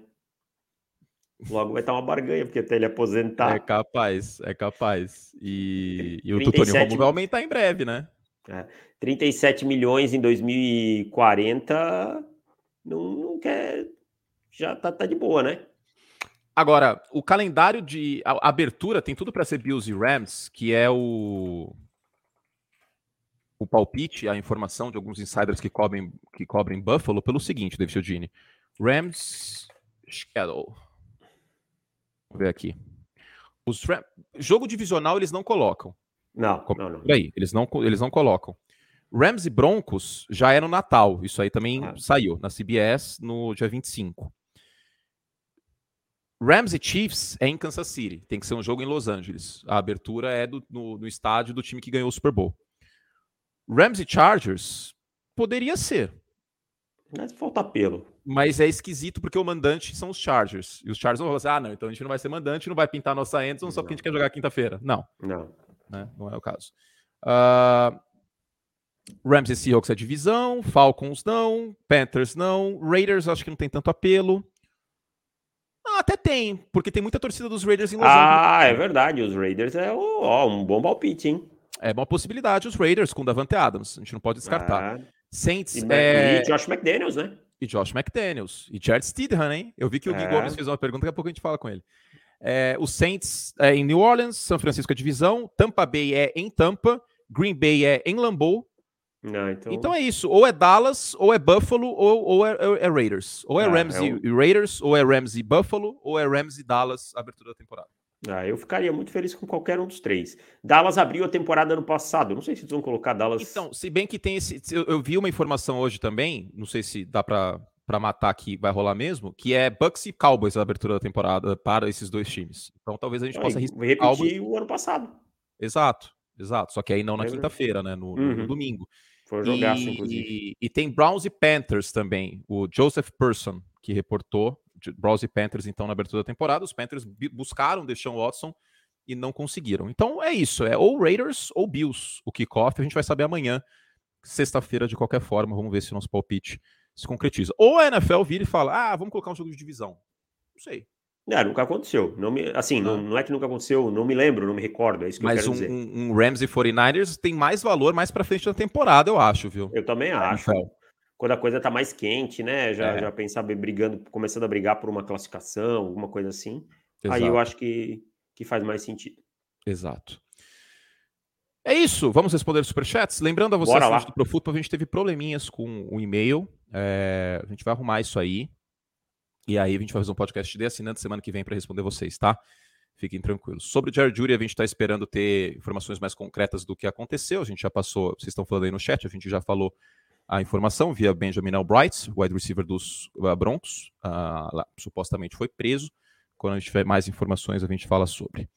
Logo vai estar uma barganha, porque até ele aposentar. É capaz, é capaz. E, e o do Tony Romo vai aumentar em breve, né? É, 37 milhões em 2040 não, não quer. Já tá, tá de boa, né? Agora, o calendário de a, abertura tem tudo para ser Bills e Rams, que é o o palpite, a informação de alguns insiders que cobrem que cobrem Buffalo pelo seguinte, David Chiodini. Rams schedule. Vamos ver aqui. Os Ram... jogo divisional eles não colocam. Não, não, não. Aí, eles não eles não colocam. Rams e Broncos já é no Natal. Isso aí também ah. saiu na CBS no dia 25. Rams e Chiefs é em Kansas City. Tem que ser um jogo em Los Angeles. A abertura é do, no, no estádio do time que ganhou o Super Bowl. Rams e Chargers poderia ser. Mas falta pelo. Mas é esquisito porque o mandante são os Chargers. E os Chargers vão falar assim: ah, não, então a gente não vai ser mandante, não vai pintar nossa Anderson só porque a gente quer jogar quinta-feira. Não. Não. Né? Não é o caso. Uh, Rams e Seahawks é divisão, Falcons não, Panthers não, Raiders acho que não tem tanto apelo. Ah, até tem, porque tem muita torcida dos Raiders em Los Angeles. Ah, é verdade. Os Raiders é ó, um bom palpite, hein? É uma possibilidade os Raiders com Davante Adams. A gente não pode descartar. Ah. Saints e, é... e Josh McDaniels, né? E Josh McDaniels. E Jared Steedham, hein? Eu vi que o Gui é. Gomes fez uma pergunta, daqui a pouco a gente fala com ele. É, o Saints é em New Orleans, São Francisco é divisão, Tampa Bay é em Tampa, Green Bay é em Lambeau, não, então... então... é isso. Ou é Dallas, ou é Buffalo, ou, ou é, é, Raiders. Ou é ah, Rams é e Raiders, ou é Rams e Buffalo, ou é Rams e Dallas, abertura da temporada. Ah, eu ficaria muito feliz com qualquer um dos três. Dallas abriu a temporada ano passado. Não sei se eles vão colocar Dallas. Então, se bem que tem esse. Eu, eu vi uma informação hoje também, não sei se dá para para matar que vai rolar mesmo, que é Bucks e Cowboys a abertura da temporada para esses dois times. Então talvez a gente possa repetir Cowboys. o ano passado. Exato, exato. Só que aí não na quinta-feira, né? No, uhum. no, domingo. Foi jogaço, e, inclusive. E, e, tem Browns e Panthers também. O Joseph Person, que reportou Browns e Panthers, então, na abertura da temporada. Os Panthers buscaram Deshaun Watson e não conseguiram. Então é isso. É ou Raiders ou Bills o kickoff. A gente vai saber amanhã, sexta-feira, de qualquer forma. Vamos ver se o nosso palpite se concretiza. Ou a NFL vira e fala: ah, vamos colocar um jogo de divisão. Não sei. É, nunca aconteceu. Não me, assim, não. Não, não. é que nunca aconteceu, não me lembro, não me recordo, é isso que Mas eu quero um, dizer. um, Rams e 49ers tem mais valor mais pra frente da temporada, eu acho, viu? Eu também acho. Quando a coisa tá mais quente, né? Já, é. já pensar brigando, começando a brigar por uma classificação, alguma coisa assim. Exato. Aí eu acho que, que faz mais sentido. Exato. É isso, vamos responder os superchats. Lembrando a vocês do Profutbol, a gente teve probleminhas com o e-mail. É, a gente vai arrumar isso aí. E aí a gente vai fazer um podcast de assinante semana que vem para responder vocês, tá? Fiquem tranquilos. Sobre o Jared Jury, a gente está esperando ter informações mais concretas do que aconteceu. A gente já passou, vocês estão falando aí no chat, a gente já falou a informação via Benjamin Albright, wide receiver dos uh, Broncos. Uh, lá, supostamente foi preso. Quando a gente tiver mais informações, a gente fala sobre.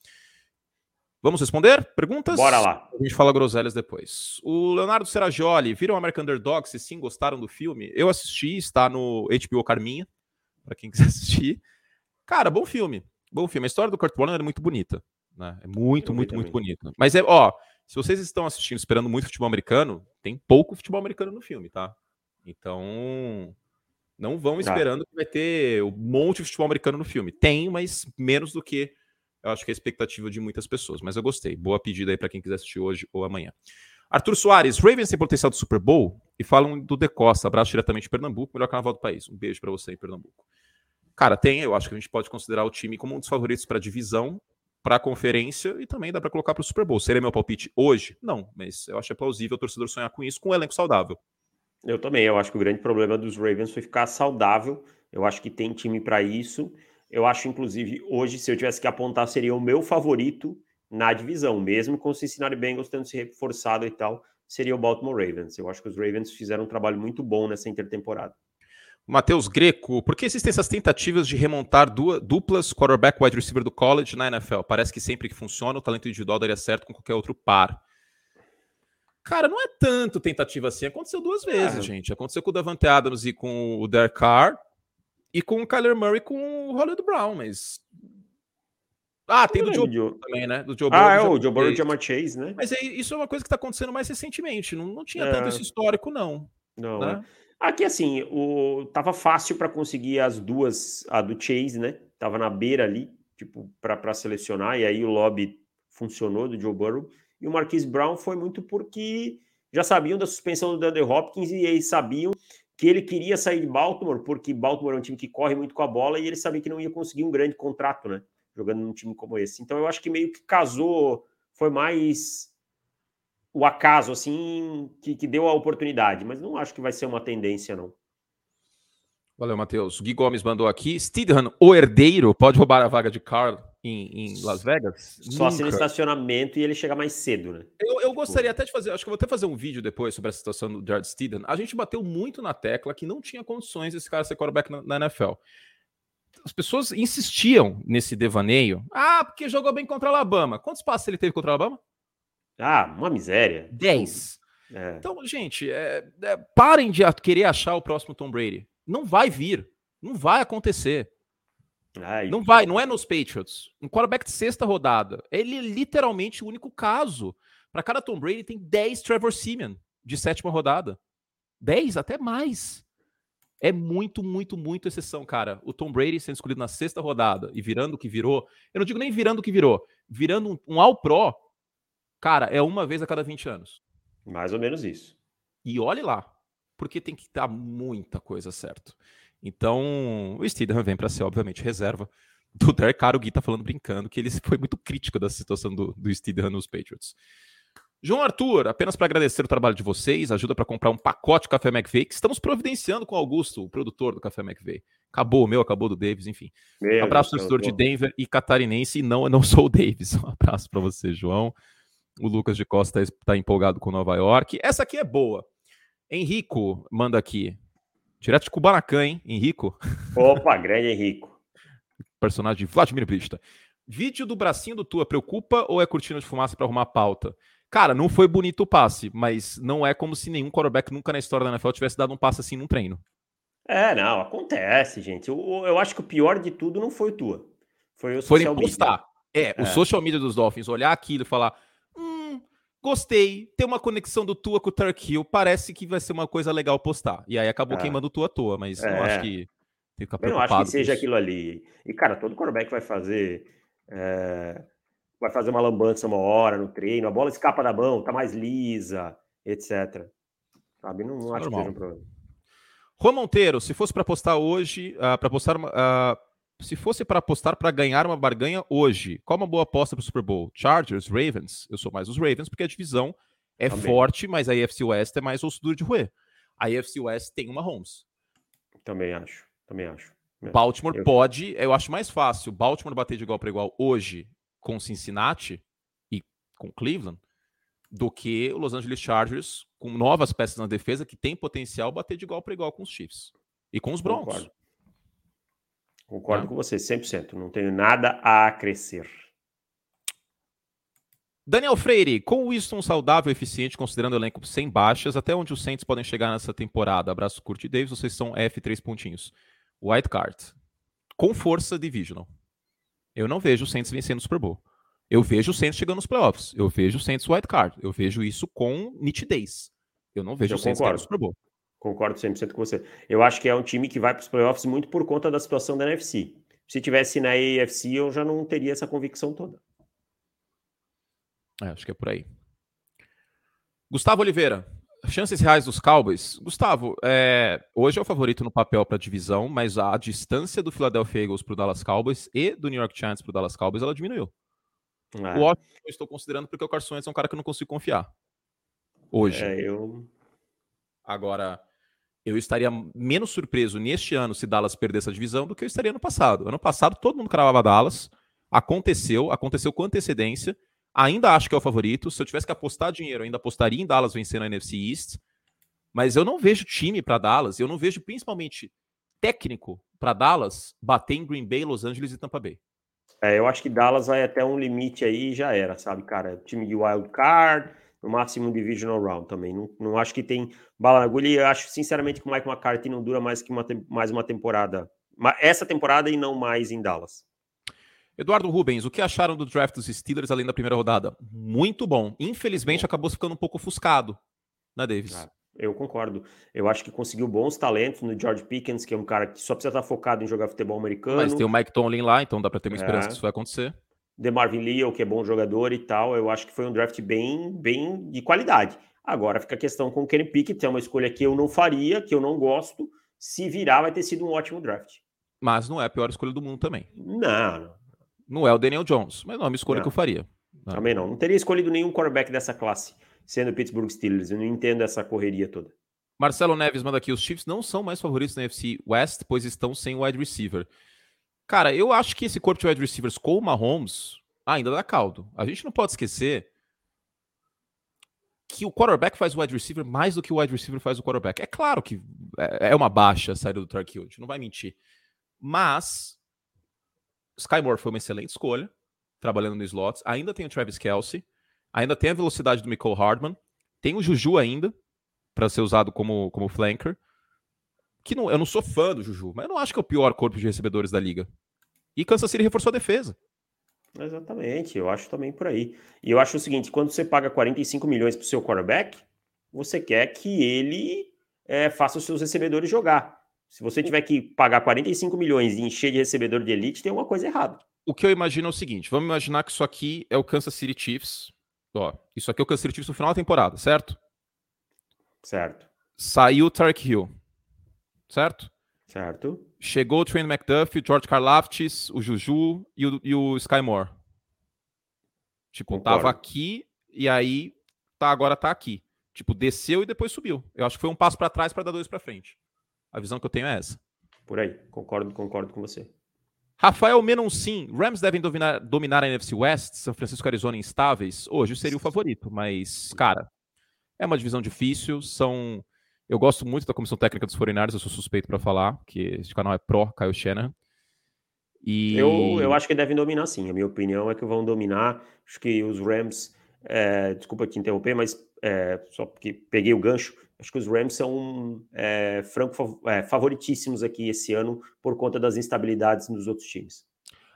Vamos responder? Perguntas? Bora lá. A gente fala groselhas depois. O Leonardo Seragioli, viram American Underdog? Se sim, gostaram do filme? Eu assisti, está no HBO Carminha, para quem quiser assistir. Cara, bom filme. Bom filme. A história do Kurt Warner é muito bonita. Né? É muito, muito, muito bonita. Mas é, ó, se vocês estão assistindo esperando muito futebol americano, tem pouco futebol americano no filme, tá? Então, não vão esperando que vai ter um monte de futebol americano no filme. Tem, mas menos do que eu acho que é a expectativa de muitas pessoas. Mas eu gostei. Boa pedida aí para quem quiser assistir hoje ou amanhã. Arthur Soares, Ravens tem potencial do Super Bowl? E falam do De Costa, abraço diretamente de Pernambuco, melhor carnaval do país. Um beijo para você em Pernambuco. Cara, tem, eu acho que a gente pode considerar o time como um dos favoritos para a divisão, para a conferência e também dá para colocar para o Super Bowl. Seria meu palpite hoje? Não, mas eu acho é plausível o torcedor sonhar com isso, com um elenco saudável. Eu também, eu acho que o grande problema dos Ravens foi ficar saudável. Eu acho que tem time para isso. Eu acho, inclusive, hoje, se eu tivesse que apontar, seria o meu favorito na divisão, mesmo com o Cincinnati Bengals tendo se reforçado e tal, seria o Baltimore Ravens. Eu acho que os Ravens fizeram um trabalho muito bom nessa intertemporada. Matheus Greco, por que existem essas tentativas de remontar duplas quarterback wide receiver do college na NFL? Parece que sempre que funciona, o talento individual daria certo com qualquer outro par. Cara, não é tanto tentativa assim. Aconteceu duas vezes, é. gente. Aconteceu com o Davante Adams e com o Derek Carr. E com o Kyler Murray com o Hollywood Brown, mas. Ah, tem do Joe Burrow também, né? Do Joe Burrow, ah, é o Joe Burrow e Jamar Chase, né? Mas é, isso é uma coisa que tá acontecendo mais recentemente. Não, não tinha é. tanto esse histórico, não. Não. Né? É. Aqui, assim, o... tava fácil para conseguir as duas, a do Chase, né? Tava na beira ali, tipo, para selecionar, e aí o lobby funcionou do Joe Burrow. E o Marquise Brown foi muito porque já sabiam da suspensão do Dunder Hopkins e eles sabiam que ele queria sair de Baltimore, porque Baltimore é um time que corre muito com a bola e ele sabia que não ia conseguir um grande contrato, né? Jogando num time como esse. Então eu acho que meio que casou, foi mais o acaso, assim, que, que deu a oportunidade, mas não acho que vai ser uma tendência, não. Valeu, Matheus. Gui Gomes mandou aqui. Stidham, o herdeiro, pode roubar a vaga de Carl em, em Las Vegas? Só se no estacionamento e ele chegar mais cedo, né? Eu, eu gostaria até de fazer, acho que eu vou até fazer um vídeo depois sobre a situação do Jared Stidham. A gente bateu muito na tecla que não tinha condições desse cara ser quarterback na, na NFL. As pessoas insistiam nesse devaneio. Ah, porque jogou bem contra a Alabama. Quantos passos ele teve contra a Alabama? Ah, uma miséria. 10. É. Então, gente, é, é, parem de querer achar o próximo Tom Brady. Não vai vir. Não vai acontecer. Ai, não vai, não é nos Patriots. Um quarterback de sexta rodada. Ele é literalmente o único caso. Para cada Tom Brady tem 10 Trevor Simeon de sétima rodada. 10, até mais. É muito, muito, muito exceção, cara. O Tom Brady sendo escolhido na sexta rodada e virando o que virou. Eu não digo nem virando o que virou. Virando um, um All Pro, cara, é uma vez a cada 20 anos. Mais ou menos isso. E olhe lá. Porque tem que dar muita coisa certo. Então, o Steedham vem para ser, obviamente, reserva do Derek Carr. O Gui tá falando brincando que ele foi muito crítico da situação do, do Steedham nos Patriots. João Arthur, apenas para agradecer o trabalho de vocês, ajuda para comprar um pacote de Café McVeigh, que estamos providenciando com o Augusto, o produtor do Café McVeigh. Acabou o meu, acabou do Davis, enfim. Meu um abraço, torcedor de Denver e catarinense. E não, eu não sou o Davis. Um abraço para você, João. O Lucas de Costa está empolgado com Nova York. Essa aqui é boa. Henrico manda aqui. Direto de Kubanacan, hein, Henrico? Opa, grande Henrico. Personagem de Vladimir Brista. Vídeo do bracinho do Tua preocupa ou é cortina de fumaça para arrumar a pauta? Cara, não foi bonito o passe, mas não é como se nenhum quarterback nunca na história da NFL tivesse dado um passe assim num treino. É, não, acontece, gente. Eu, eu acho que o pior de tudo não foi o Tua. Foi o social media. postar. É, é, o social media dos Dolphins, olhar aquilo e falar: Gostei, tem uma conexão do Tua com o Turk Hill, parece que vai ser uma coisa legal postar. E aí acabou é. queimando o Tua à toa, mas é. não acho que fica preocupado. Eu não acho que seja aquilo ali. E, cara, todo quarterback vai fazer. É... Vai fazer uma lambança uma hora no treino, a bola escapa da mão, tá mais lisa, etc. Sabe? Não, não acho que seja um problema. Juan Monteiro, se fosse para postar hoje, uh, ah, para postar. Uh, se fosse para apostar para ganhar uma barganha hoje, qual uma boa aposta para o Super Bowl? Chargers, Ravens? Eu sou mais os Ravens porque a divisão é Também. forte, mas a AFC West é mais osso duro de roer. A AFC West tem uma Holmes. Também acho. Também acho. Baltimore eu... pode, eu acho mais fácil Baltimore bater de igual para igual hoje com Cincinnati e com Cleveland do que o Los Angeles Chargers com novas peças na defesa que tem potencial bater de igual para igual com os Chiefs e com os Broncos. Concordo, Concordo é. com você 100%. Não tenho nada a crescer. Daniel Freire, com o Winston saudável e eficiente, considerando o elenco sem baixas, até onde os Saints podem chegar nessa temporada? Abraço, Curti Davis, vocês são F3 pontinhos. White Card. Com força divisional. Eu não vejo o Saints vencendo o Super Bowl. Eu vejo o Saints chegando nos playoffs. Eu vejo o Saints White Card. Eu vejo isso com nitidez. Eu não vejo eu o Saints no Super Bowl. Concordo 100% com você. Eu acho que é um time que vai para os playoffs muito por conta da situação da NFC. Se tivesse na AFC, eu já não teria essa convicção toda. É, acho que é por aí. Gustavo Oliveira, chances reais dos Cowboys. Gustavo, é, hoje é o favorito no papel para a divisão, mas a distância do Philadelphia Eagles para o Dallas Cowboys e do New York Giants para o Dallas Cowboys ela diminuiu. É. O Washington eu estou considerando porque o Carson Wentz é um cara que eu não consigo confiar. Hoje. É, eu... Agora, eu estaria menos surpreso neste ano se Dallas perdesse a divisão do que eu estaria no passado. Ano passado todo mundo cravava Dallas. Aconteceu, aconteceu com antecedência. Ainda acho que é o favorito. Se eu tivesse que apostar dinheiro, ainda apostaria em Dallas vencendo a NFC East. Mas eu não vejo time para Dallas, eu não vejo principalmente técnico para Dallas bater em Green Bay, Los Angeles e Tampa Bay. É, eu acho que Dallas vai até um limite aí e já era, sabe, cara? Time de wild card, no máximo divisional round também. Não, não acho que tem bala na agulha e acho, sinceramente, que o Mike McCarthy não dura mais que uma, mais uma temporada. Essa temporada e não mais em Dallas. Eduardo Rubens, o que acharam do draft dos Steelers além da primeira rodada? Muito bom. Infelizmente, acabou ficando um pouco ofuscado, né, Davis? Ah, eu concordo. Eu acho que conseguiu bons talentos no George Pickens, que é um cara que só precisa estar focado em jogar futebol americano. Mas tem o Mike Tomlin lá, então dá para ter uma esperança é. que isso vai acontecer. The Marvin Leo, que é bom jogador e tal, eu acho que foi um draft bem, bem de qualidade. Agora fica a questão com o Kenny Pickett, é uma escolha que eu não faria, que eu não gosto. Se virar, vai ter sido um ótimo draft. Mas não é a pior escolha do mundo também. Não. Não é o Daniel Jones, mas não é uma escolha não. que eu faria. Não. Também não. Não teria escolhido nenhum quarterback dessa classe, sendo o Pittsburgh Steelers. Eu não entendo essa correria toda. Marcelo Neves manda aqui: os Chiefs não são mais favoritos na NFC West, pois estão sem wide receiver. Cara, eu acho que esse corpo de wide receivers com o Mahomes ainda dá caldo. A gente não pode esquecer que o quarterback faz o wide receiver mais do que o wide receiver faz o quarterback. É claro que é, é uma baixa a saída do Tark Hill, não vai mentir. Mas Sky Moore foi uma excelente escolha, trabalhando no slots. Ainda tem o Travis Kelsey, ainda tem a velocidade do Michael Hardman, tem o Juju ainda para ser usado como, como flanker. Que não, eu não sou fã do Juju, mas eu não acho que é o pior corpo de recebedores da liga. E Kansas City reforçou a defesa. Exatamente, eu acho também por aí. E eu acho o seguinte: quando você paga 45 milhões para o seu quarterback, você quer que ele é, faça os seus recebedores jogar. Se você tiver que pagar 45 milhões e encher de recebedor de elite, tem alguma coisa errada. O que eu imagino é o seguinte: vamos imaginar que isso aqui é o Kansas City Chiefs. Ó, isso aqui é o Kansas City Chiefs no final da temporada, certo? Certo. Saiu o Tarek Hill, certo? Certo. Chegou o Trent McDuffie, o George Karlaftis, o Juju e o, e o Sky Moore. Tipo, Concordo. tava aqui e aí tá agora tá aqui. Tipo, desceu e depois subiu. Eu acho que foi um passo para trás para dar dois para frente. A visão que eu tenho é essa. Por aí, concordo, concordo com você. Rafael Menon, sim. Rams devem dominar, dominar a NFC West, São Francisco e Arizona instáveis. Hoje seria o favorito, mas, cara, é uma divisão difícil. São. Eu gosto muito da comissão técnica dos 49 eu sou suspeito para falar, que esse canal é pró Kyle Shanahan. E... Eu, eu acho que devem dominar sim. A minha opinião é que vão dominar. Acho que os Rams. É, desculpa te interromper, mas é, só porque peguei o gancho. Acho que os Rams são é, franco é, favoritíssimos aqui esse ano por conta das instabilidades nos outros times.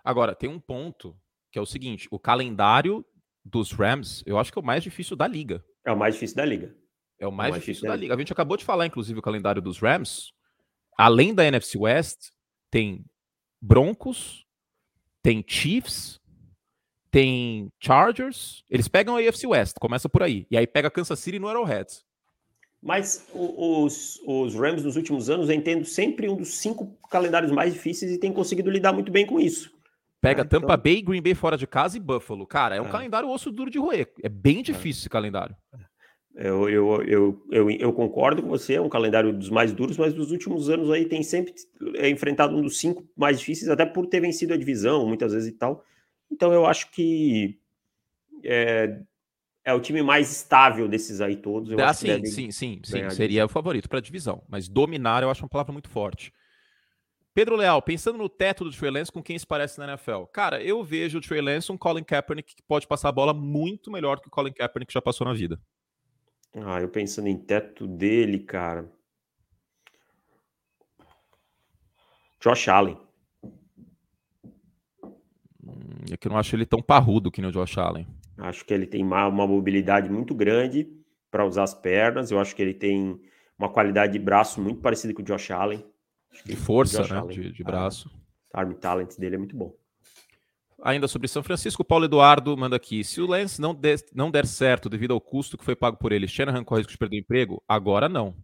Agora, tem um ponto que é o seguinte: o calendário dos Rams, eu acho que é o mais difícil da liga. É o mais difícil da liga. É o mais, é o mais difícil, difícil da liga. A gente acabou de falar, inclusive, o calendário dos Rams. Além da NFC West, tem Broncos, tem Chiefs, tem Chargers. Eles pegam a AFC West, começa por aí. E aí pega Kansas City no Arrowhead. Mas os, os Rams nos últimos anos, eu entendo sempre um dos cinco calendários mais difíceis e tem conseguido lidar muito bem com isso. Pega é, Tampa então... Bay, Green Bay fora de casa e Buffalo. Cara, é um é. calendário osso duro de roer. É bem é. difícil esse calendário. Eu, eu, eu, eu, eu concordo com você, é um calendário dos mais duros, mas nos últimos anos aí tem sempre enfrentado um dos cinco mais difíceis, até por ter vencido a divisão, muitas vezes e tal. Então eu acho que é, é o time mais estável desses aí todos. Eu ah, sim, sim, sim, sim, seria o favorito para a divisão. Mas dominar eu acho uma palavra muito forte. Pedro Leal, pensando no teto do Trey Lance, com quem se parece na NFL? Cara, eu vejo o Trey Lance um Colin Kaepernick que pode passar a bola muito melhor que o Colin Kaepernick que já passou na vida. Ah, eu pensando em teto dele, cara. Josh Allen. Hum, é que eu não acho ele tão parrudo que nem o Josh Allen. Acho que ele tem uma, uma mobilidade muito grande para usar as pernas. Eu acho que ele tem uma qualidade de braço muito parecida com o Josh Allen. De força, né? De, de, braço. A arm talent dele é muito bom. Ainda sobre São Francisco, Paulo Eduardo manda aqui. Se o Lance não, der, não der certo devido ao custo que foi pago por ele, Shanahan corre risco de perder o emprego? Agora não.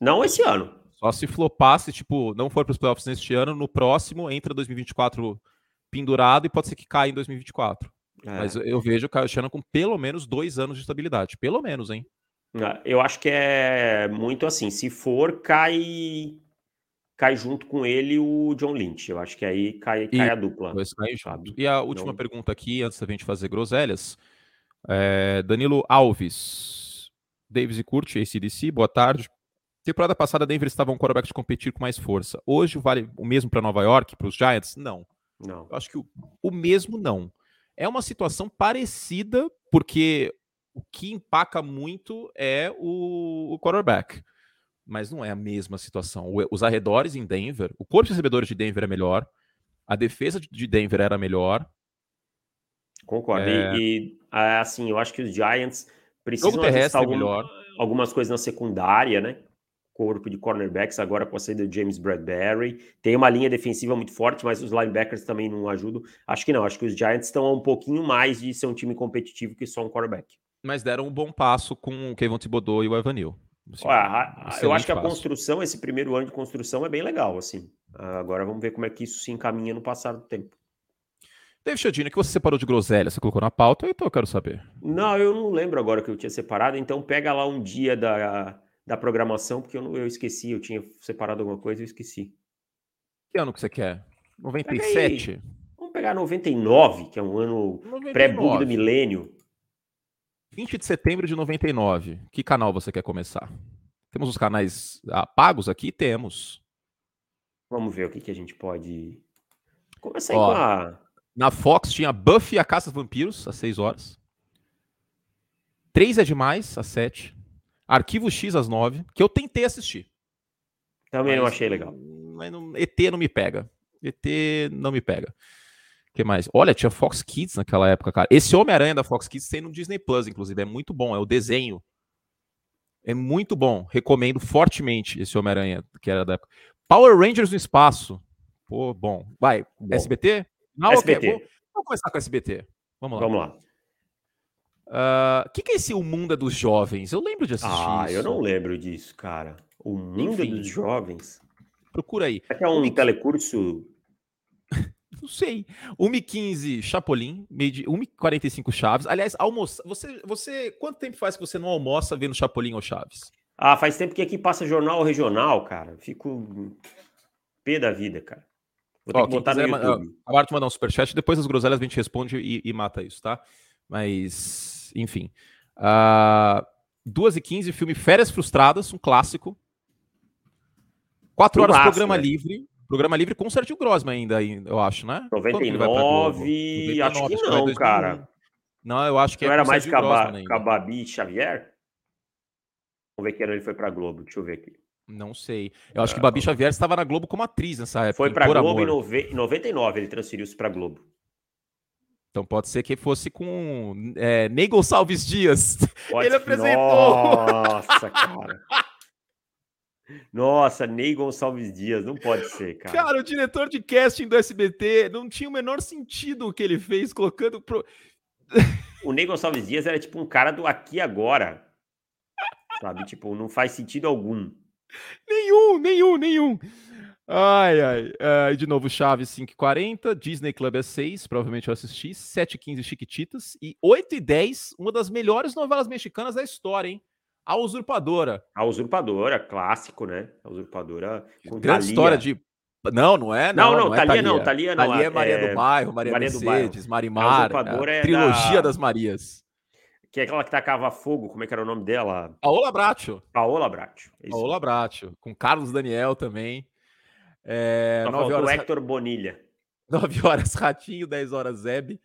Não esse ano. Só se flopasse, tipo, não for para os playoffs neste ano, no próximo entra 2024 pendurado e pode ser que caia em 2024. É. Mas eu vejo o Kyle Shannon com pelo menos dois anos de estabilidade. Pelo menos, hein? Ah, eu acho que é muito assim. Se for, cai cai junto com ele o John Lynch. Eu acho que aí cai, cai a dupla. E a última Não... pergunta aqui, antes da gente fazer groselhas. É, Danilo Alves. Davis e Curti, ACDC, boa tarde. Temporada passada, Denver estava um quarterback de competir com mais força. Hoje vale o mesmo para Nova York, para os Giants? Não. Não. Eu acho que o, o mesmo não. É uma situação parecida, porque o que empaca muito é o, o quarterback. Mas não é a mesma situação. Os arredores em Denver, o corpo de recebedores de Denver é melhor, a defesa de Denver era melhor. Concordo. É... E, assim, eu acho que os Giants precisam ajustar algum, é algumas coisas na secundária, né? corpo de cornerbacks agora com a saída de James Bradbury. Tem uma linha defensiva muito forte, mas os linebackers também não ajudam. Acho que não, acho que os Giants estão a um pouquinho mais de ser um time competitivo que só um quarterback. Mas deram um bom passo com o Kevin Thibodeau e o Evanil. Assim, Olha, eu acho que a construção, esse primeiro ano de construção é bem legal, assim. Agora vamos ver como é que isso se encaminha no passar do tempo. David Chodini, que você separou de groselha, você colocou na pauta, então eu quero saber. Não, eu não lembro agora que eu tinha separado, então pega lá um dia da da programação, porque eu, eu esqueci, eu tinha separado alguma coisa e eu esqueci. Que ano que você quer? 97? Vamos pegar 99, que é um ano pré-bug do milênio. 20 de setembro de 99. Que canal você quer começar? Temos os canais ah, pagos aqui? Temos. Vamos ver o que, que a gente pode. Começa aí Ó, com a. Na Fox tinha Buffy a Caça dos Vampiros, às 6 horas. 3 é demais, às 7. Arquivo X às 9, que eu tentei assistir. Também mas, não achei legal. Mas não, ET não me pega. ET não me pega. Que mais? Olha, tinha Fox Kids naquela época, cara. Esse Homem-Aranha da Fox Kids tem no Disney Plus, inclusive. É muito bom. É o desenho. É muito bom. Recomendo fortemente esse Homem-Aranha, que era da época. Power Rangers no espaço. Pô, bom. Vai. Bom. SBT? Não, SBT. Okay. Vou, vamos começar com SBT. Vamos lá. Vamos lá. O uh, ah, que, que, é esse O Mundo é dos Jovens? Eu lembro de assistir ah, isso. eu não lembro disso, cara. O Mundo Enfim, dos Jovens? Procura aí. É que é um telecurso... não sei. 1h15 Chapolin, 1h45 Chaves. Aliás, almoça. Você, você. Quanto tempo faz que você não almoça vendo Chapolin ou Chaves? Ah, faz tempo que aqui passa jornal regional, cara. Fico pé da vida, cara. Vou ter Ó, que botar no YouTube. Agora tu mandar um superchat, depois as groselhas a gente responde e, e mata isso, tá? Mas enfim. Uh, 2 e 15 filme Férias Frustradas, um clássico. 4 horas, clássico, programa né? livre. Programa livre com o Sergio Grossman ainda, eu acho, né? 99, acho que não, cara. Não, eu acho que não é era mais Cababi Xavier? Vamos ver que ano ele foi pra Globo, deixa eu ver aqui. Não sei. Eu acho que Babi Xavier estava na Globo como atriz nessa época. Foi pra Globo em 99, ele transferiu-se pra Globo. Então pode ser que fosse com é, Ney Gonçalves Dias. Pode... Ele apresentou. Nossa, cara. Nossa, Ney Gonçalves Dias, não pode ser, cara. Cara, o diretor de casting do SBT não tinha o menor sentido o que ele fez, colocando. Pro... O Ney Gonçalves Dias era tipo um cara do aqui agora. Sabe? Tipo, não faz sentido algum. Nenhum, nenhum, nenhum. Ai, ai. Uh, de novo, Chaves 5h40, Disney Club é 6, provavelmente eu assisti, 7h15 Chiquititas e 8h10, uma das melhores novelas mexicanas da história, hein? A Usurpadora. A Usurpadora, clássico, né? A Usurpadora. Grande Thalia. história de Não, não é. Não, não, não, não Thalia, é não, Thalia não. Thalia é Maria é... do Bairro, Maria, Maria Mercedes, Marimar, a é trilogia da... das Marias. Que é aquela que tacava fogo, como é que era o nome dela? Paola Bracho. Paola Bracho. É Paola Bracho, com Carlos Daniel também. É, Só 9 horas... Hector Bonilha. 9 horas Ratinho, 10 horas Zeb.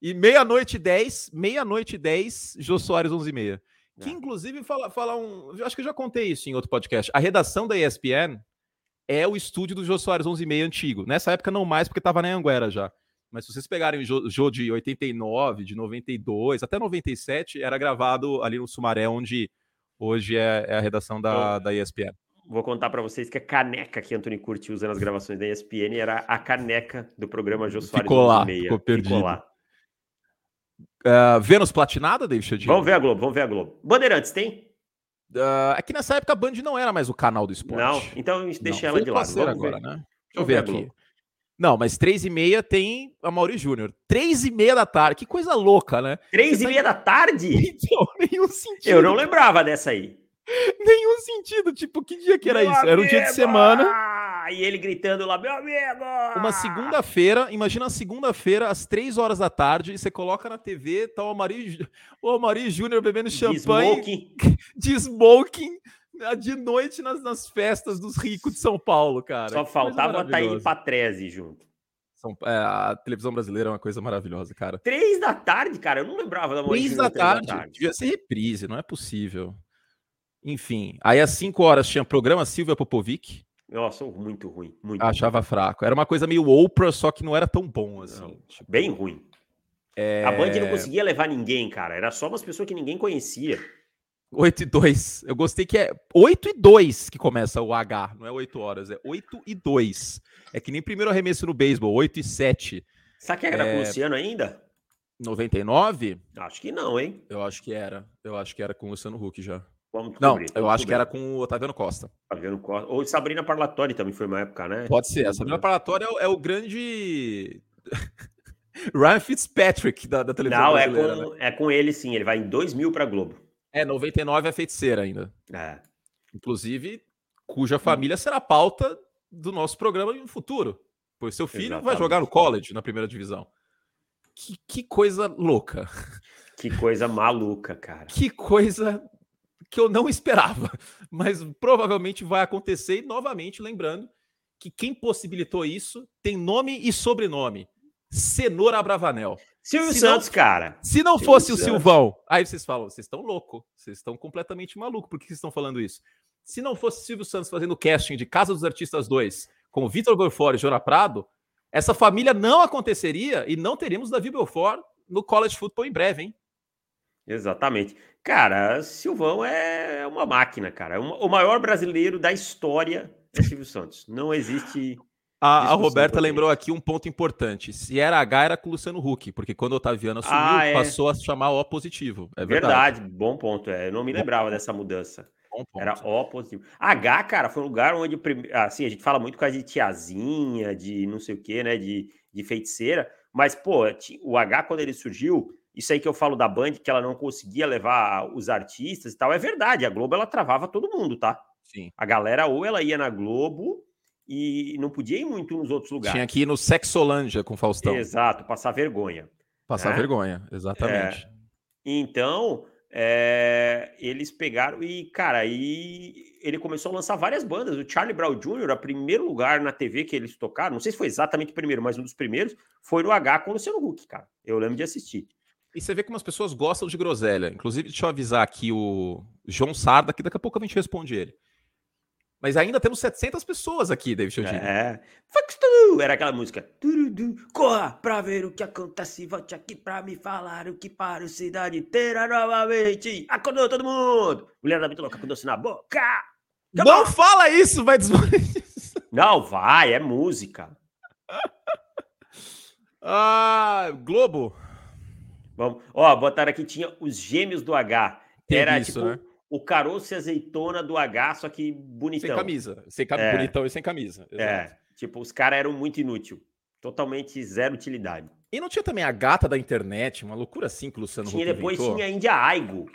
E meia-noite 10, meia-noite 10, Jô Soares 11 e meia. Que, é. inclusive, fala, fala um. Acho que eu já contei isso em outro podcast. A redação da ESPN é o estúdio do Jô Soares 11 e meia antigo. Nessa época, não mais, porque estava na Anguera já. Mas se vocês pegarem o Jô de 89, de 92, até 97, era gravado ali no Sumaré, onde hoje é, é a redação da, da ESPN. Vou contar para vocês que a caneca que Anthony Curti usa nas gravações da ESPN era a caneca do programa Jô Soares ficou lá, Ficou perdido. Ficou lá. Uh, Vênus platinada, David Chodinho? Vamos ver a Globo, vamos ver a Globo. Bandeirantes tem? Uh, é que nessa época a Band não era mais o canal do esporte. Não, então a gente deixa não, ela de lado. Vamos agora, ver. né? Deixa eu ver, ver aqui. Não, mas três e meia tem a Mauri Júnior. Três e meia da tarde, que coisa louca, né? Três e tá meia da tarde? Então, nenhum sentido. Eu não lembrava dessa aí. Nenhum sentido. Tipo, que dia que era meu isso? Era um dia de semana. E ele gritando lá, meu amigo! Uma segunda-feira, imagina a segunda-feira, às três horas da tarde, e você coloca na TV, tá o Amari, o Amari Júnior bebendo champanhe. De smoking. De smoking de noite nas, nas, festas dos ricos de São Paulo, cara. Só faltava Thaís Patrese junto. São, é, a televisão brasileira é uma coisa maravilhosa, cara. Três da tarde, cara. Eu não lembrava da Três da tarde. da tarde. Devia ser reprise, não é possível. Enfim, aí às 5 horas tinha programa Silvia Popovic. Nossa, muito ruim. Muito Achava ruim. fraco. Era uma coisa meio Oprah, só que não era tão bom assim. Tipo... Bem ruim. É... A Band não conseguia levar ninguém, cara. Era só umas pessoas que ninguém conhecia. 8 e 2. Eu gostei que é 8 e 2 que começa o H, não é 8 horas, é 8 e 2. É que nem primeiro arremesso no beisebol, 8 e 7. Sabe que era é... com o Luciano ainda? 99? Acho que não, hein? Eu acho que era. Eu acho que era com o Luciano Huck já. Vamos não, eu acho que era com o Otaviano Costa. Otaviano Costa. Ou Sabrina Parlatori também foi uma época, né? Pode ser. A Sabrina Parlatori é, o, é o grande. Ryan Fitzpatrick da, da televisão. Não, é com, né? é com ele sim. Ele vai em 2 mil para Globo. É, 99 é feiticeira ainda. É. Inclusive, cuja hum. família será pauta do nosso programa no futuro. Pois seu filho Exatamente. vai jogar no college, na primeira divisão. Que, que coisa louca. Que coisa maluca, cara. Que coisa que eu não esperava, mas provavelmente vai acontecer. E novamente, lembrando que quem possibilitou isso tem nome e sobrenome: Cenoura Bravanel. Silvio se Santos, não, cara. Se não Silvio fosse Santos. o Silvão, aí vocês falam, vocês estão loucos, vocês estão completamente malucos, por que vocês estão falando isso? Se não fosse Silvio Santos fazendo casting de Casa dos Artistas 2 com Vitor Belfort e Jona Prado, essa família não aconteceria e não teríamos Davi Belfort no college football em breve, hein? Exatamente. Cara, Silvão é uma máquina, cara. É o maior brasileiro da história é Silvio Santos. Não existe a, a Roberta lembrou aqui um ponto importante. Se era H, era com o Luciano Huck, porque quando o Otaviano assumiu, ah, é. passou a chamar O positivo. É verdade. verdade. bom ponto. É. Eu não me lembrava dessa mudança. Era O positivo. H, cara, foi um lugar onde assim, a gente fala muito com a de tiazinha, de não sei o que, né? De, de feiticeira. Mas, pô, o H, quando ele surgiu, isso aí que eu falo da Band, que ela não conseguia levar os artistas e tal, é verdade. A Globo ela travava todo mundo, tá? Sim. A galera ou ela ia na Globo e não podia ir muito nos outros lugares. Tinha que ir no Sexolândia com Faustão. Exato, passar vergonha. Passar né? vergonha, exatamente. É, então, é, eles pegaram e, cara, aí ele começou a lançar várias bandas. O Charlie Brown Jr., o primeiro lugar na TV que eles tocaram, não sei se foi exatamente o primeiro, mas um dos primeiros, foi no H com o Luciano Huck, cara. Eu lembro de assistir. E você vê como as pessoas gostam de groselha. Inclusive, deixa eu avisar aqui o João Sarda, que daqui a pouco a gente responde ele. Mas ainda temos 700 pessoas aqui, David Chodini. É. Era aquela música. Corra pra ver o que acontece. Volte aqui pra me falar o que para a cidade inteira novamente. Acordou todo mundo. Mulher da muito louca com doce na boca. Não fala isso, vai Não, vai, é música. ah, Globo. Vamos. Ó, botaram aqui, tinha os gêmeos do H. Era isso, tipo né? o caroço e azeitona do H, só que bonitão. Sem camisa. Sem cam... É. Bonitão e sem camisa. É, Exato. É, tipo, os caras eram muito inúteis. Totalmente zero utilidade. E não tinha também a gata da internet, uma loucura assim que o Luciano Tinha, depois inventou. tinha a Índia Aigo.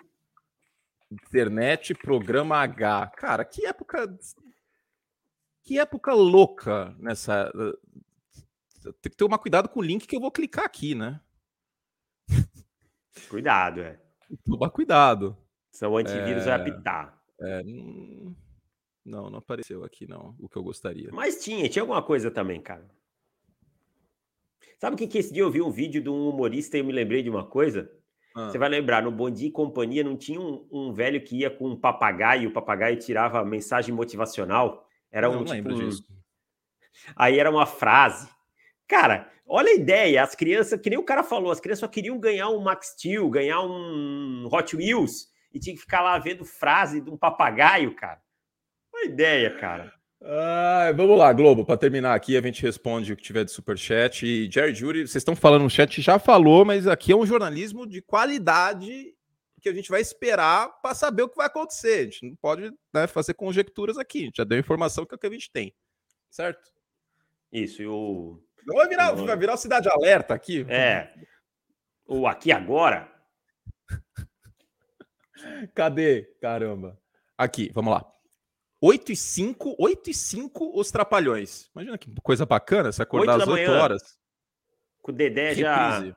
Internet, programa H. Cara, que época Que época louca nessa. Tem que tomar cuidado com o link que eu vou clicar aqui, né? Cuidado, é. Tomar cuidado. São antivírus é... vai apitar. É, não, não apareceu aqui, não, o que eu gostaria. Mas tinha, tinha alguma coisa também, cara. Sabe o que, que esse dia eu vi um vídeo de um humorista e eu me lembrei de uma coisa? Ah. Você vai lembrar, no Bom Dia e Companhia não tinha um, um, velho que ia com um papagaio, o papagaio tirava mensagem motivacional? Era não, um não tipo, lembro disso. Aí era uma frase. Cara, olha a ideia, as crianças, que nem o cara falou, as crianças só queriam ganhar um Max Steel, ganhar um Hot Wheels e tinha que ficar lá vendo frase de um papagaio, cara. Uma ideia, cara. Ah, vamos lá, Globo, para terminar aqui, a gente responde o que tiver de superchat. E Jerry Jury, vocês estão falando no chat, já falou, mas aqui é um jornalismo de qualidade que a gente vai esperar para saber o que vai acontecer. A gente não pode né, fazer conjecturas aqui, a gente já deu informação que é o que a gente tem, certo? Isso, e o. Vai virar, vai virar cidade alerta aqui. É. O aqui agora Cadê? Caramba. Aqui, vamos lá. 8 e 5, 8 e 5 os Trapalhões. Imagina que coisa bacana se acordar 8 às 8 horas. Com o Dedé já,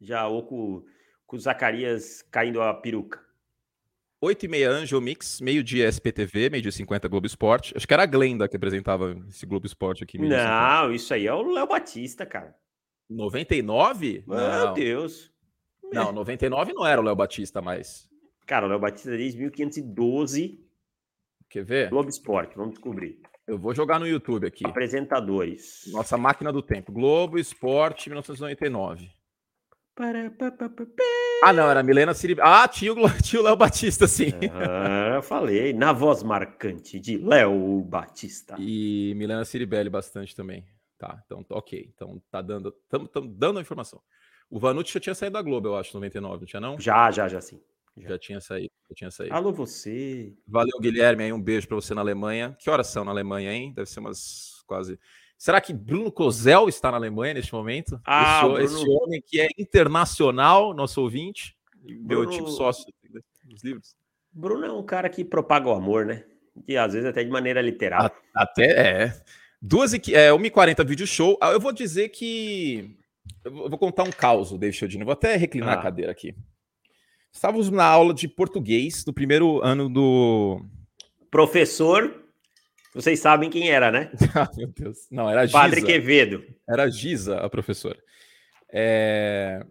já ou com, com o Zacarias caindo a peruca. 8 e meia Angel Mix, meio-dia SPTV, meio-dia 50 Globo Esporte. Acho que era a Glenda que apresentava esse Globo Esporte aqui. Não, isso aí é o Léo Batista, cara. 99? Meu não. Deus. Não, 99 não era o Léo Batista mais. Cara, o Léo Batista desde 1512. Quer ver? Globo Esporte, vamos descobrir. Eu vou jogar no YouTube aqui. Apresentadores. Nossa máquina do tempo. Globo Esporte 1999. Ah, não, era Milena Ciribelli. Ah, tinha o Léo Batista, sim. Ah, eu falei. Na voz marcante de Léo Batista. E Milena Ciribelli bastante também. Tá, então, ok. Então, tá dando. Estamos dando a informação. O Vanucci já tinha saído da Globo, eu acho, 99, não tinha não? Já, já, já sim. Já, já tinha saído, já tinha saído. Alô, você. Valeu, Guilherme. Aí um beijo para você na Alemanha. Que horas são na Alemanha, hein? Deve ser umas quase. Será que Bruno Kozel está na Alemanha neste momento? Ah, esse, Bruno... esse homem que é internacional, nosso ouvinte, Bruno... meu tipo sócio dos livros. Bruno é um cara que propaga o amor, né? E às vezes até de maneira literal. Até é. Duas e, é, 1h40 vídeo show. Ah, eu vou dizer que. Eu vou contar um caos, David Chodino. Vou até reclinar ah. a cadeira aqui. Estávamos na aula de português do primeiro ano do. Professor, vocês sabem quem era, né? ah, meu Deus. Não, era Giza. Padre Quevedo. Era Giza, a professora. É...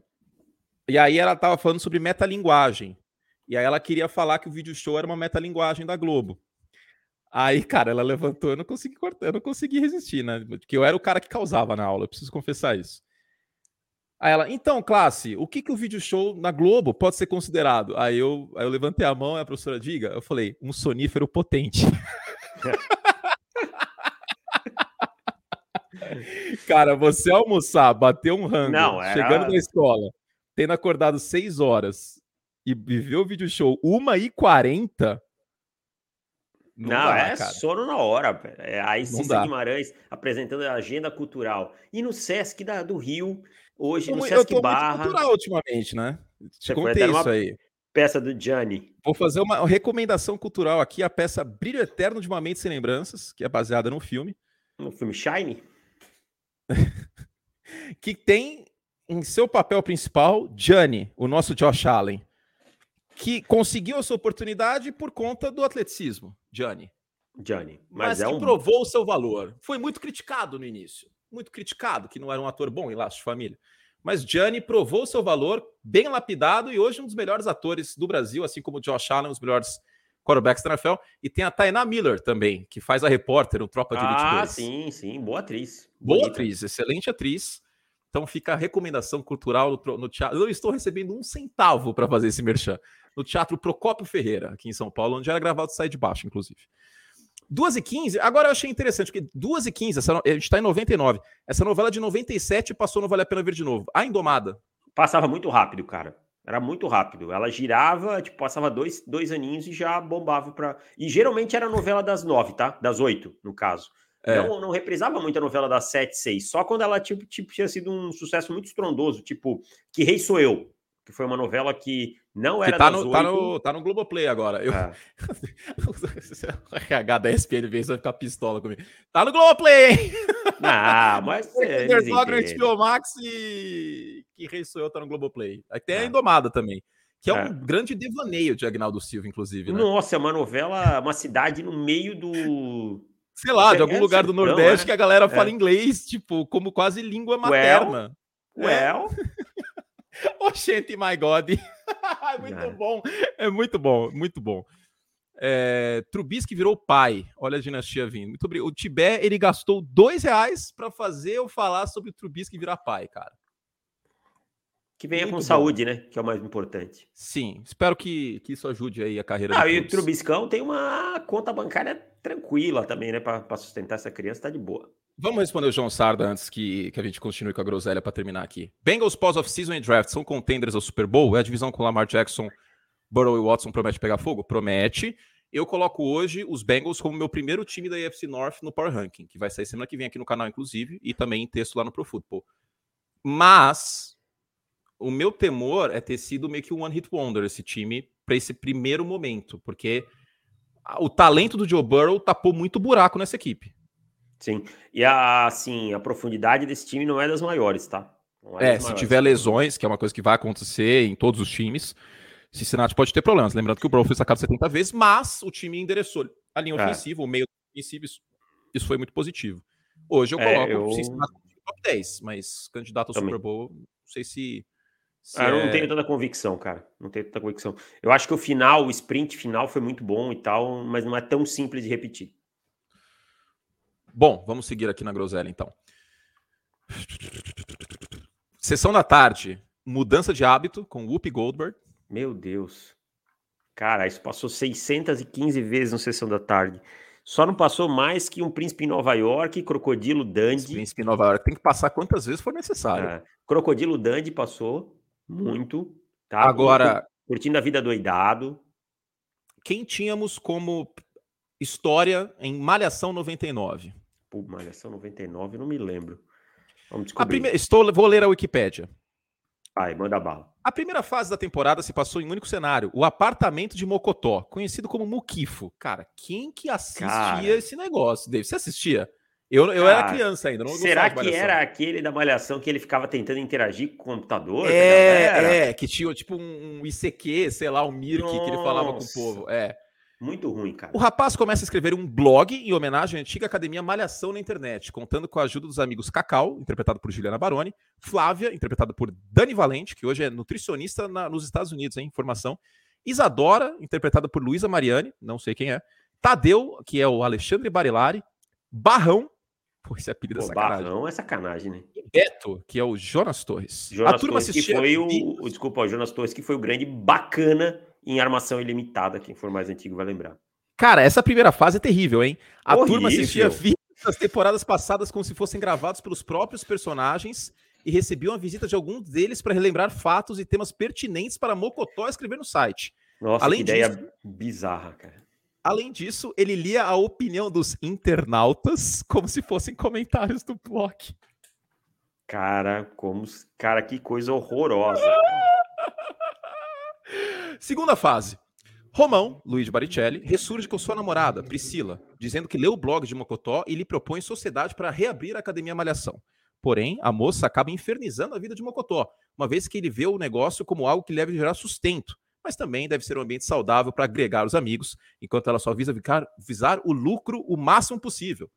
E aí ela estava falando sobre metalinguagem. E aí ela queria falar que o vídeo show era uma metalinguagem da Globo. Aí, cara, ela levantou, eu não consegui cortar, eu não consegui resistir, né? Porque eu era o cara que causava na aula, eu preciso confessar isso. Aí ela, então, classe, o que, que o vídeo show na Globo pode ser considerado? Aí eu, aí eu levantei a mão e a professora diga, eu falei, um sonífero potente. Cara, você almoçar, bater um rango, Não, era... chegando na escola, tendo acordado 6 horas e viver o vídeo show 1h40. Não, não dá, é cara. sono na hora. É a Cissa Guimarães apresentando a agenda cultural. E no Sesc da, do Rio, Hoje no Sesc eu tô Barra. Muito cultural ultimamente, né? Te Você contei isso aí. Peça do Gianni. Vou fazer uma recomendação cultural aqui, a peça Brilho Eterno de uma Mente Sem Lembranças, que é baseada no filme. No filme Shine? que tem em seu papel principal Gianni, o nosso Josh Allen, que conseguiu essa oportunidade por conta do atleticismo, Gianni. Gianni. Mas, mas é que um... provou o seu valor. Foi muito criticado no início muito criticado, que não era um ator bom em Laços de Família. Mas Gianni provou seu valor, bem lapidado, e hoje um dos melhores atores do Brasil, assim como o Josh Allen, um dos melhores quarterbacks da NFL. E tem a Tainá Miller também, que faz a repórter, o Tropa de Elite ah, 2. Ah, sim, sim, boa atriz. Boa Bonita. atriz, excelente atriz. Então fica a recomendação cultural no, no teatro. Eu estou recebendo um centavo para fazer esse merchan. No Teatro Procópio Ferreira, aqui em São Paulo, onde era gravado Sai de Baixo, inclusive. 2 e 15, agora eu achei interessante, porque 2 e 15, essa, a gente está em 99. Essa novela de 97 passou no Vale a Pena Ver de Novo. A Indomada. Passava muito rápido, cara. Era muito rápido. Ela girava, tipo, passava dois, dois aninhos e já bombava para. E geralmente era novela das nove, tá? Das oito, no caso. É. Não, não reprisava muito a novela das sete, seis. Só quando ela tipo, tipo, tinha sido um sucesso muito estrondoso, tipo, Que Rei Sou Eu. Que foi uma novela que não era que tá, no, tá, no, tá no Globoplay agora. Eu... É. RH da ESPN vai ficar pistola comigo. Tá no Globoplay, hein? Ah, mas... é, Underdog no HBO Max e que Rei Sou Eu tá no Globoplay. Tem é. a Indomada também. Que é, é, um grande devaneio de Agnaldo Silva, inclusive. Né? Nossa, é uma novela, uma cidade no meio do. Sei lá, de algum lugar do Nordeste é? que a galera fala é. inglês, tipo, como quase língua materna. Well. well. Oxente, my God. é muito é. bom. É muito bom, muito bom. É, Trubisky virou pai. Olha a dinastia vindo. Muito obrigado. O Tibé, ele gastou dois reais para fazer eu falar sobre o Trubisky virar pai, cara. Que venha Muito com bom. saúde, né? Que é o mais importante. Sim, espero que, que isso ajude aí a carreira. Ah, e o Trubiscão tem uma conta bancária tranquila também, né? Para sustentar essa criança, tá de boa. Vamos responder o João Sarda antes que, que a gente continue com a groselha para terminar aqui. Bengals pós-off-season e draft são contenders ao Super Bowl? É a divisão com Lamar Jackson, Burrow e Watson promete pegar fogo? Promete. Eu coloco hoje os Bengals como meu primeiro time da AFC North no Power Ranking, que vai sair semana que vem aqui no canal, inclusive, e também em texto lá no Pro Football. Mas o meu temor é ter sido meio que um one hit wonder esse time para esse primeiro momento, porque o talento do Joe Burrow tapou muito buraco nessa equipe. Sim, e a, assim, a profundidade desse time não é das maiores, tá? É, é se maiores. tiver lesões, que é uma coisa que vai acontecer em todos os times, Cincinnati pode ter problemas. Lembrando que o Burrow foi sacado 70 vezes, mas o time endereçou a linha é. ofensiva, o meio ofensivo, isso, isso foi muito positivo. Hoje eu é, coloco é, eu... Cincinnati no top 10, mas candidato ao Também. Super Bowl, não sei se ah, eu não tenho é tanta convicção, cara. Não tenho tanta convicção. Eu acho que o final, o sprint final foi muito bom e tal, mas não é tão simples de repetir. Bom, vamos seguir aqui na groselha, então. Sessão da tarde, mudança de hábito com Whoopi Goldberg. Meu Deus. Cara, isso passou 615 vezes no Sessão da Tarde. Só não passou mais que um Príncipe em Nova York, Crocodilo Dandy. Príncipe em Nova York tem que passar quantas vezes for necessário. É, Crocodilo Dandy passou. Muito. Tá? Agora. Curtindo a vida doidado. Quem tínhamos como história em Malhação 99? Pô, Malhação 99, não me lembro. Vamos descobrir. Primeira, estou, vou ler a Wikipédia. Ai, manda bala. A primeira fase da temporada se passou em um único cenário, o apartamento de Mocotó, conhecido como Muquifo. Cara, quem que assistia Cara... esse negócio, David? Você assistia? Eu, eu era criança ainda. será que era aquele da Malhação que ele ficava tentando interagir com o computador? É, é que tinha tipo um, ICQ, sei lá, um Mirk que ele falava com o povo. É. Muito ruim, cara. O rapaz começa a escrever um blog em homenagem à antiga academia Malhação na internet, contando com a ajuda dos amigos Cacau, interpretado por Juliana Baroni, Flávia, interpretada por Dani Valente, que hoje é nutricionista na, nos Estados Unidos, hein, informação, Isadora, interpretada por Luísa Mariani, não sei quem é, Tadeu, que é o Alexandre Barilari, Barrão, Pô, esse apelido é Pô, é sacanagem. Barrão é sacanagem, né? E Beto, que é o Jonas Torres. Jonas a turma Torres, assistia... que foi o, o, Desculpa, o Jonas Torres, que foi o grande bacana em armação ilimitada. Quem for mais antigo vai lembrar. Cara, essa primeira fase é terrível, hein? A Horrível. turma assistia vídeos das temporadas passadas como se fossem gravados pelos próprios personagens e recebiam a visita de alguns deles para relembrar fatos e temas pertinentes para Mocotó escrever no site. Nossa, Além que ideia disso, bizarra, cara. Além disso, ele lia a opinião dos internautas como se fossem comentários do blog. Cara, como, cara, que coisa horrorosa. Segunda fase. Romão, Luiz Baricelli, ressurge com sua namorada, Priscila, dizendo que leu o blog de Mocotó e lhe propõe sociedade para reabrir a Academia Malhação. Porém, a moça acaba infernizando a vida de Mocotó, uma vez que ele vê o negócio como algo que deve gerar sustento, mas também deve ser um ambiente saudável para agregar os amigos, enquanto ela só visa visar o lucro o máximo possível.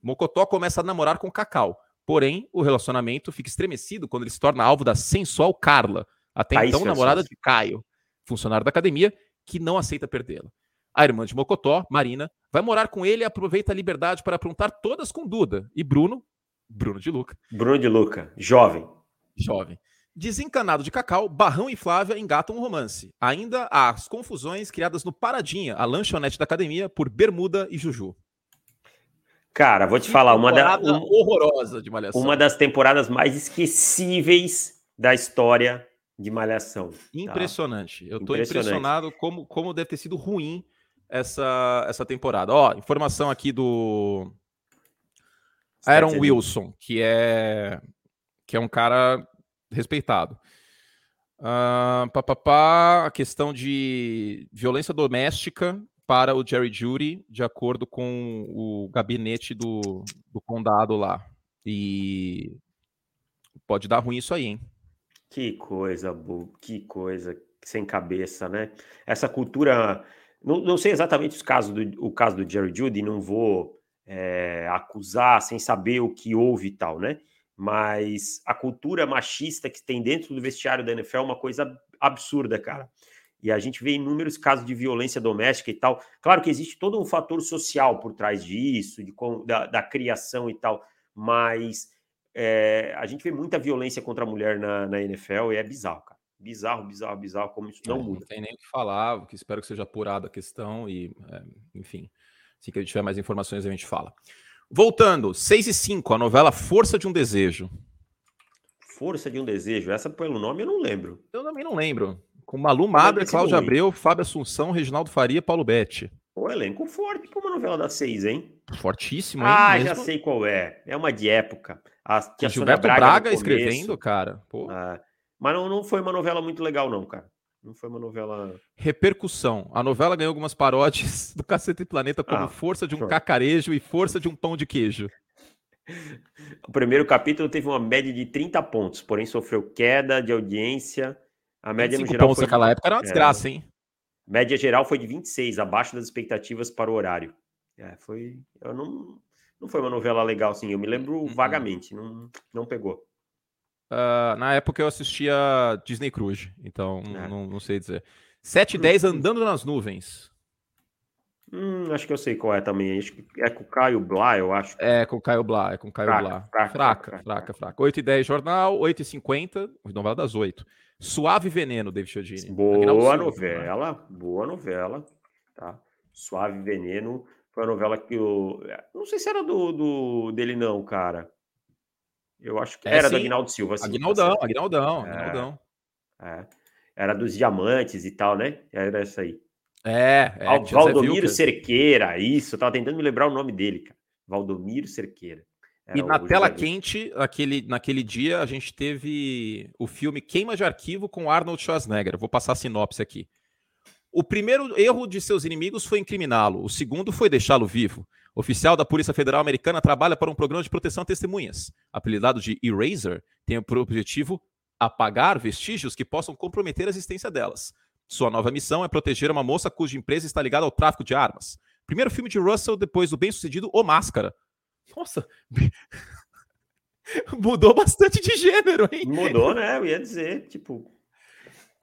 Mocotó começa a namorar com Cacau, porém o relacionamento fica estremecido quando ele se torna alvo da sensual Carla, até então namorada de Caio, funcionário da academia, que não aceita perdê-la. A irmã de Mocotó, Marina, vai morar com ele e aproveita a liberdade para aprontar todas com Duda. E Bruno, Bruno de Luca. Bruno de Luca, jovem. Jovem Desencanado de Cacau, Barrão e Flávia engatam um romance. Ainda há as confusões criadas no Paradinha, a lanchonete da academia, por Bermuda e Juju. Cara, vou te falar, uma da um, horrorosa de Malhação. Uma das temporadas mais esquecíveis da história de Malhação. Tá? Impressionante. Eu tô impressionado como, como deve ter sido ruim essa, essa temporada. Ó, informação aqui do Aaron Wilson, que é que é um cara respeitado. Uh, pá, pá, pá, a questão de violência doméstica para o Jerry Judy, de acordo com o gabinete do, do condado lá. E pode dar ruim isso aí, hein? Que coisa, que coisa sem cabeça, né? Essa cultura. Não, não sei exatamente os casos do, o caso do Jerry Judy, não vou é, acusar sem saber o que houve e tal, né? Mas a cultura machista que tem dentro do vestiário da NFL é uma coisa absurda, cara. E a gente vê inúmeros casos de violência doméstica e tal. Claro que existe todo um fator social por trás disso, de, da, da criação e tal, mas é, a gente vê muita violência contra a mulher na, na NFL e é bizarro, cara. Bizarro, bizarro, bizarro, como isso não é, muda. Não tem nem o que falar, que espero que seja apurada a questão e, é, enfim, assim que a gente tiver mais informações a gente fala. Voltando, 6 e 5, a novela Força de um Desejo. Força de um Desejo, essa pelo nome eu não lembro. Eu também não lembro. Com Malu Madre, Cláudio Abreu, Fábio Assunção, Reginaldo Faria, Paulo Betti. O elenco forte para uma novela das seis, hein? Fortíssimo, hein? Ah, mesmo? já sei qual é. É uma de época. A, que a Gilberto Braga, Braga escrevendo, cara. Ah, mas não, não foi uma novela muito legal, não, cara. Não foi uma novela. Repercussão. A novela ganhou algumas paródias do Cacete e Planeta como ah, Força de um Cacarejo e Força de um Pão de Queijo. O primeiro capítulo teve uma média de 30 pontos, porém sofreu queda de audiência. A média no geral. pontos naquela época era uma desgraça, é, hein? Média geral foi de 26, abaixo das expectativas para o horário. É, foi. Eu não, não foi uma novela legal, assim. Eu me lembro uhum. vagamente, não, não pegou. Uh, na época eu assistia Disney Cruise, então é. não, não, sei dizer. 7 e 10 andando nas nuvens. Hum, acho que eu sei qual é também. Acho que é com o Caio Blá, eu acho. É, com o Caio Blá, é com o Caio fraca, Blá. Fraca, fraca, fraca, fraca. 8 e 10 jornal, 8 e 50, novela das 8. Suave Veneno, David Chiodini. Boa novela, né? boa novela. Tá? Suave Veneno foi a novela que eu. Não sei se era do, do dele, não, cara. Eu acho que é, era sim. do Aguinaldo Silva. Sim, Aguinaldão, tá Aguinaldão, é, Aguinaldão. É. Era dos diamantes e tal, né? Era essa aí. É, é Valdomiro Cerqueira, isso. Eu tava tentando me lembrar o nome dele, cara. Valdomiro Cerqueira. Era e na tela quente, naquele, naquele dia, a gente teve o filme Queima de Arquivo com Arnold Schwarzenegger. vou passar a sinopse aqui. O primeiro erro de seus inimigos foi incriminá-lo, o segundo foi deixá-lo vivo. O oficial da Polícia Federal Americana trabalha para um programa de proteção a testemunhas. Apelidado de Eraser, tem por objetivo apagar vestígios que possam comprometer a existência delas. Sua nova missão é proteger uma moça cuja empresa está ligada ao tráfico de armas. Primeiro filme de Russell depois do bem-sucedido O Máscara, nossa, mudou bastante de gênero, hein? Mudou, né? Eu ia dizer, tipo.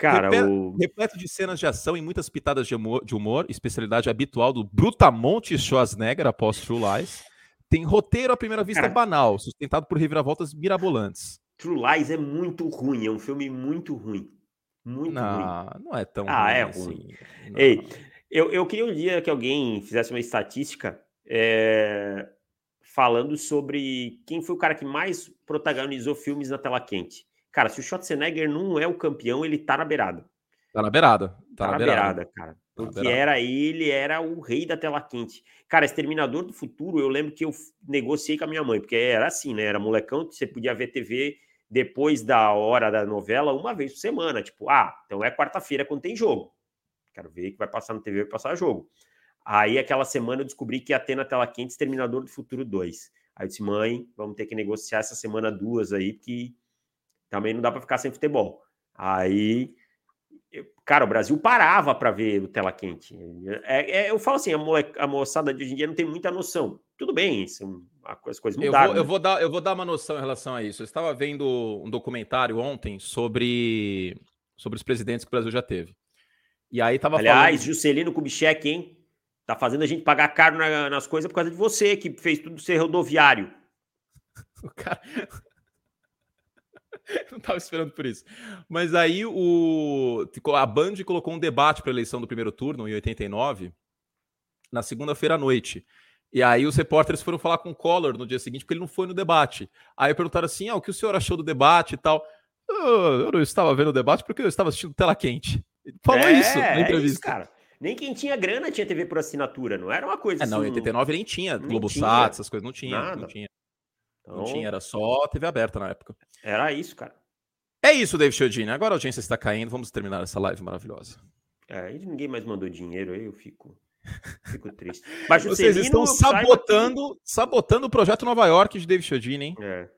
Cara, repleto, o... repleto de cenas de ação e muitas pitadas de humor, de humor, especialidade habitual do Brutamonte Schwarzenegger após True Lies. Tem roteiro à primeira vista Cara, banal, sustentado por reviravoltas mirabolantes. True Lies é muito ruim, é um filme muito ruim. Muito não, ruim. Não é tão ah, ruim. é assim. ruim. Ei, eu, eu queria um dia que alguém fizesse uma estatística é, falando sobre quem foi o cara que mais protagonizou filmes na tela quente. Cara, se o Schwarzenegger não é o campeão, ele tá na beirada. Tá na beirada. Tá, tá na, beirada, beirada cara. Tá porque beirada. era ele, era o rei da tela quente. Cara, Exterminador do Futuro, eu lembro que eu negociei com a minha mãe, porque era assim, né? Era molecão, você podia ver TV depois da hora da novela uma vez por semana. Tipo, ah, então é quarta-feira quando tem jogo. Quero ver que vai passar na TV, vai passar jogo. Aí, aquela semana, eu descobri que ia ter na tela quente Exterminador do Futuro 2. Aí eu disse, mãe, vamos ter que negociar essa semana duas aí, porque também não dá para ficar sem futebol. Aí, eu, cara, o Brasil parava para ver o tela quente. É, é, eu falo assim, a, mo a, moçada de hoje em dia não tem muita noção. Tudo bem, isso, as coisas mudaram. Eu vou, eu vou, dar, eu vou dar uma noção em relação a isso. Eu estava vendo um documentário ontem sobre, sobre os presidentes que o Brasil já teve. E aí tava Aliás, falando... Juscelino Kubitschek, hein? Tá fazendo a gente pagar caro na, nas coisas por causa de você, que fez tudo ser rodoviário. O cara. Não tava esperando por isso. Mas aí o a Band colocou um debate para a eleição do primeiro turno em 89, na segunda-feira à noite. E aí os repórteres foram falar com o Collor no dia seguinte, porque ele não foi no debate. Aí perguntaram assim: ah, o que o senhor achou do debate e tal? Eu, eu não estava vendo o debate porque eu estava assistindo tela quente. Falou é, isso na entrevista. É isso, cara. Nem quem tinha grana tinha TV por assinatura, não era uma coisa é, Não, em 89 nem tinha Globosat, essas coisas, não tinha, nada. não tinha. Então, não tinha, era só TV aberta na época. Era isso, cara. É isso, David Chiodini. Agora a audiência está caindo. Vamos terminar essa live maravilhosa. É, e ninguém mais mandou dinheiro aí, eu fico, fico triste. Mas Vocês estão sabotando, que... sabotando o projeto Nova York de David Chiodini, hein? É.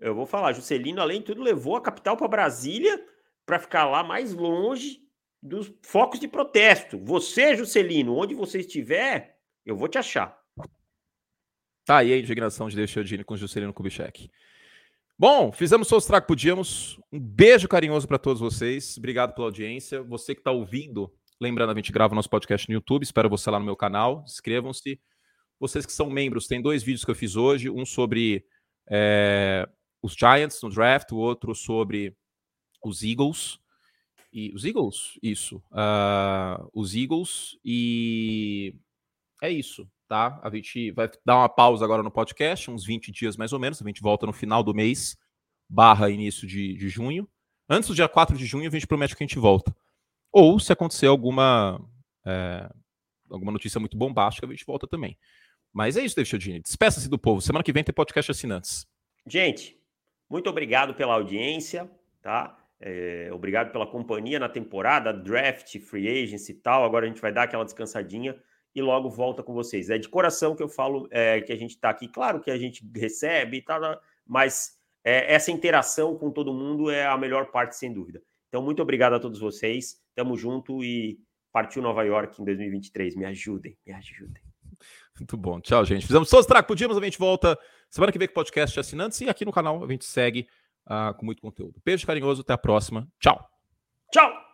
Eu vou falar, Juscelino, além de tudo, levou a capital para Brasília para ficar lá mais longe dos focos de protesto. Você, Juscelino, onde você estiver, eu vou te achar. Tá aí a indignação de David Chiodini com Juscelino Kubitschek. Bom, fizemos tragos que podíamos. Um beijo carinhoso para todos vocês. Obrigado pela audiência. Você que está ouvindo, lembrando, a gente grava nosso podcast no YouTube. Espero você lá no meu canal. Inscrevam-se. Vocês que são membros, tem dois vídeos que eu fiz hoje. Um sobre é, os Giants no draft, o outro sobre os Eagles. E os Eagles? Isso. Uh, os Eagles. E é isso tá? A gente vai dar uma pausa agora no podcast, uns 20 dias mais ou menos. A gente volta no final do mês, barra início de, de junho. Antes do dia 4 de junho, a gente promete que a gente volta. Ou se acontecer alguma, é, alguma notícia muito bombástica, a gente volta também. Mas é isso, David Chiodini. Despeça-se do povo. Semana que vem tem podcast assinantes. Gente, muito obrigado pela audiência, tá? É, obrigado pela companhia na temporada, draft, free agency e tal. Agora a gente vai dar aquela descansadinha e logo volta com vocês. É de coração que eu falo é, que a gente está aqui. Claro que a gente recebe e tal, mas é, essa interação com todo mundo é a melhor parte, sem dúvida. Então, muito obrigado a todos vocês. Tamo junto e partiu Nova York em 2023. Me ajudem, me ajudem. Muito bom. Tchau, gente. Fizemos todos os tracos. Podíamos, a gente volta semana que vem com o podcast de assinantes e aqui no canal a gente segue uh, com muito conteúdo. Beijo carinhoso, até a próxima. Tchau. Tchau.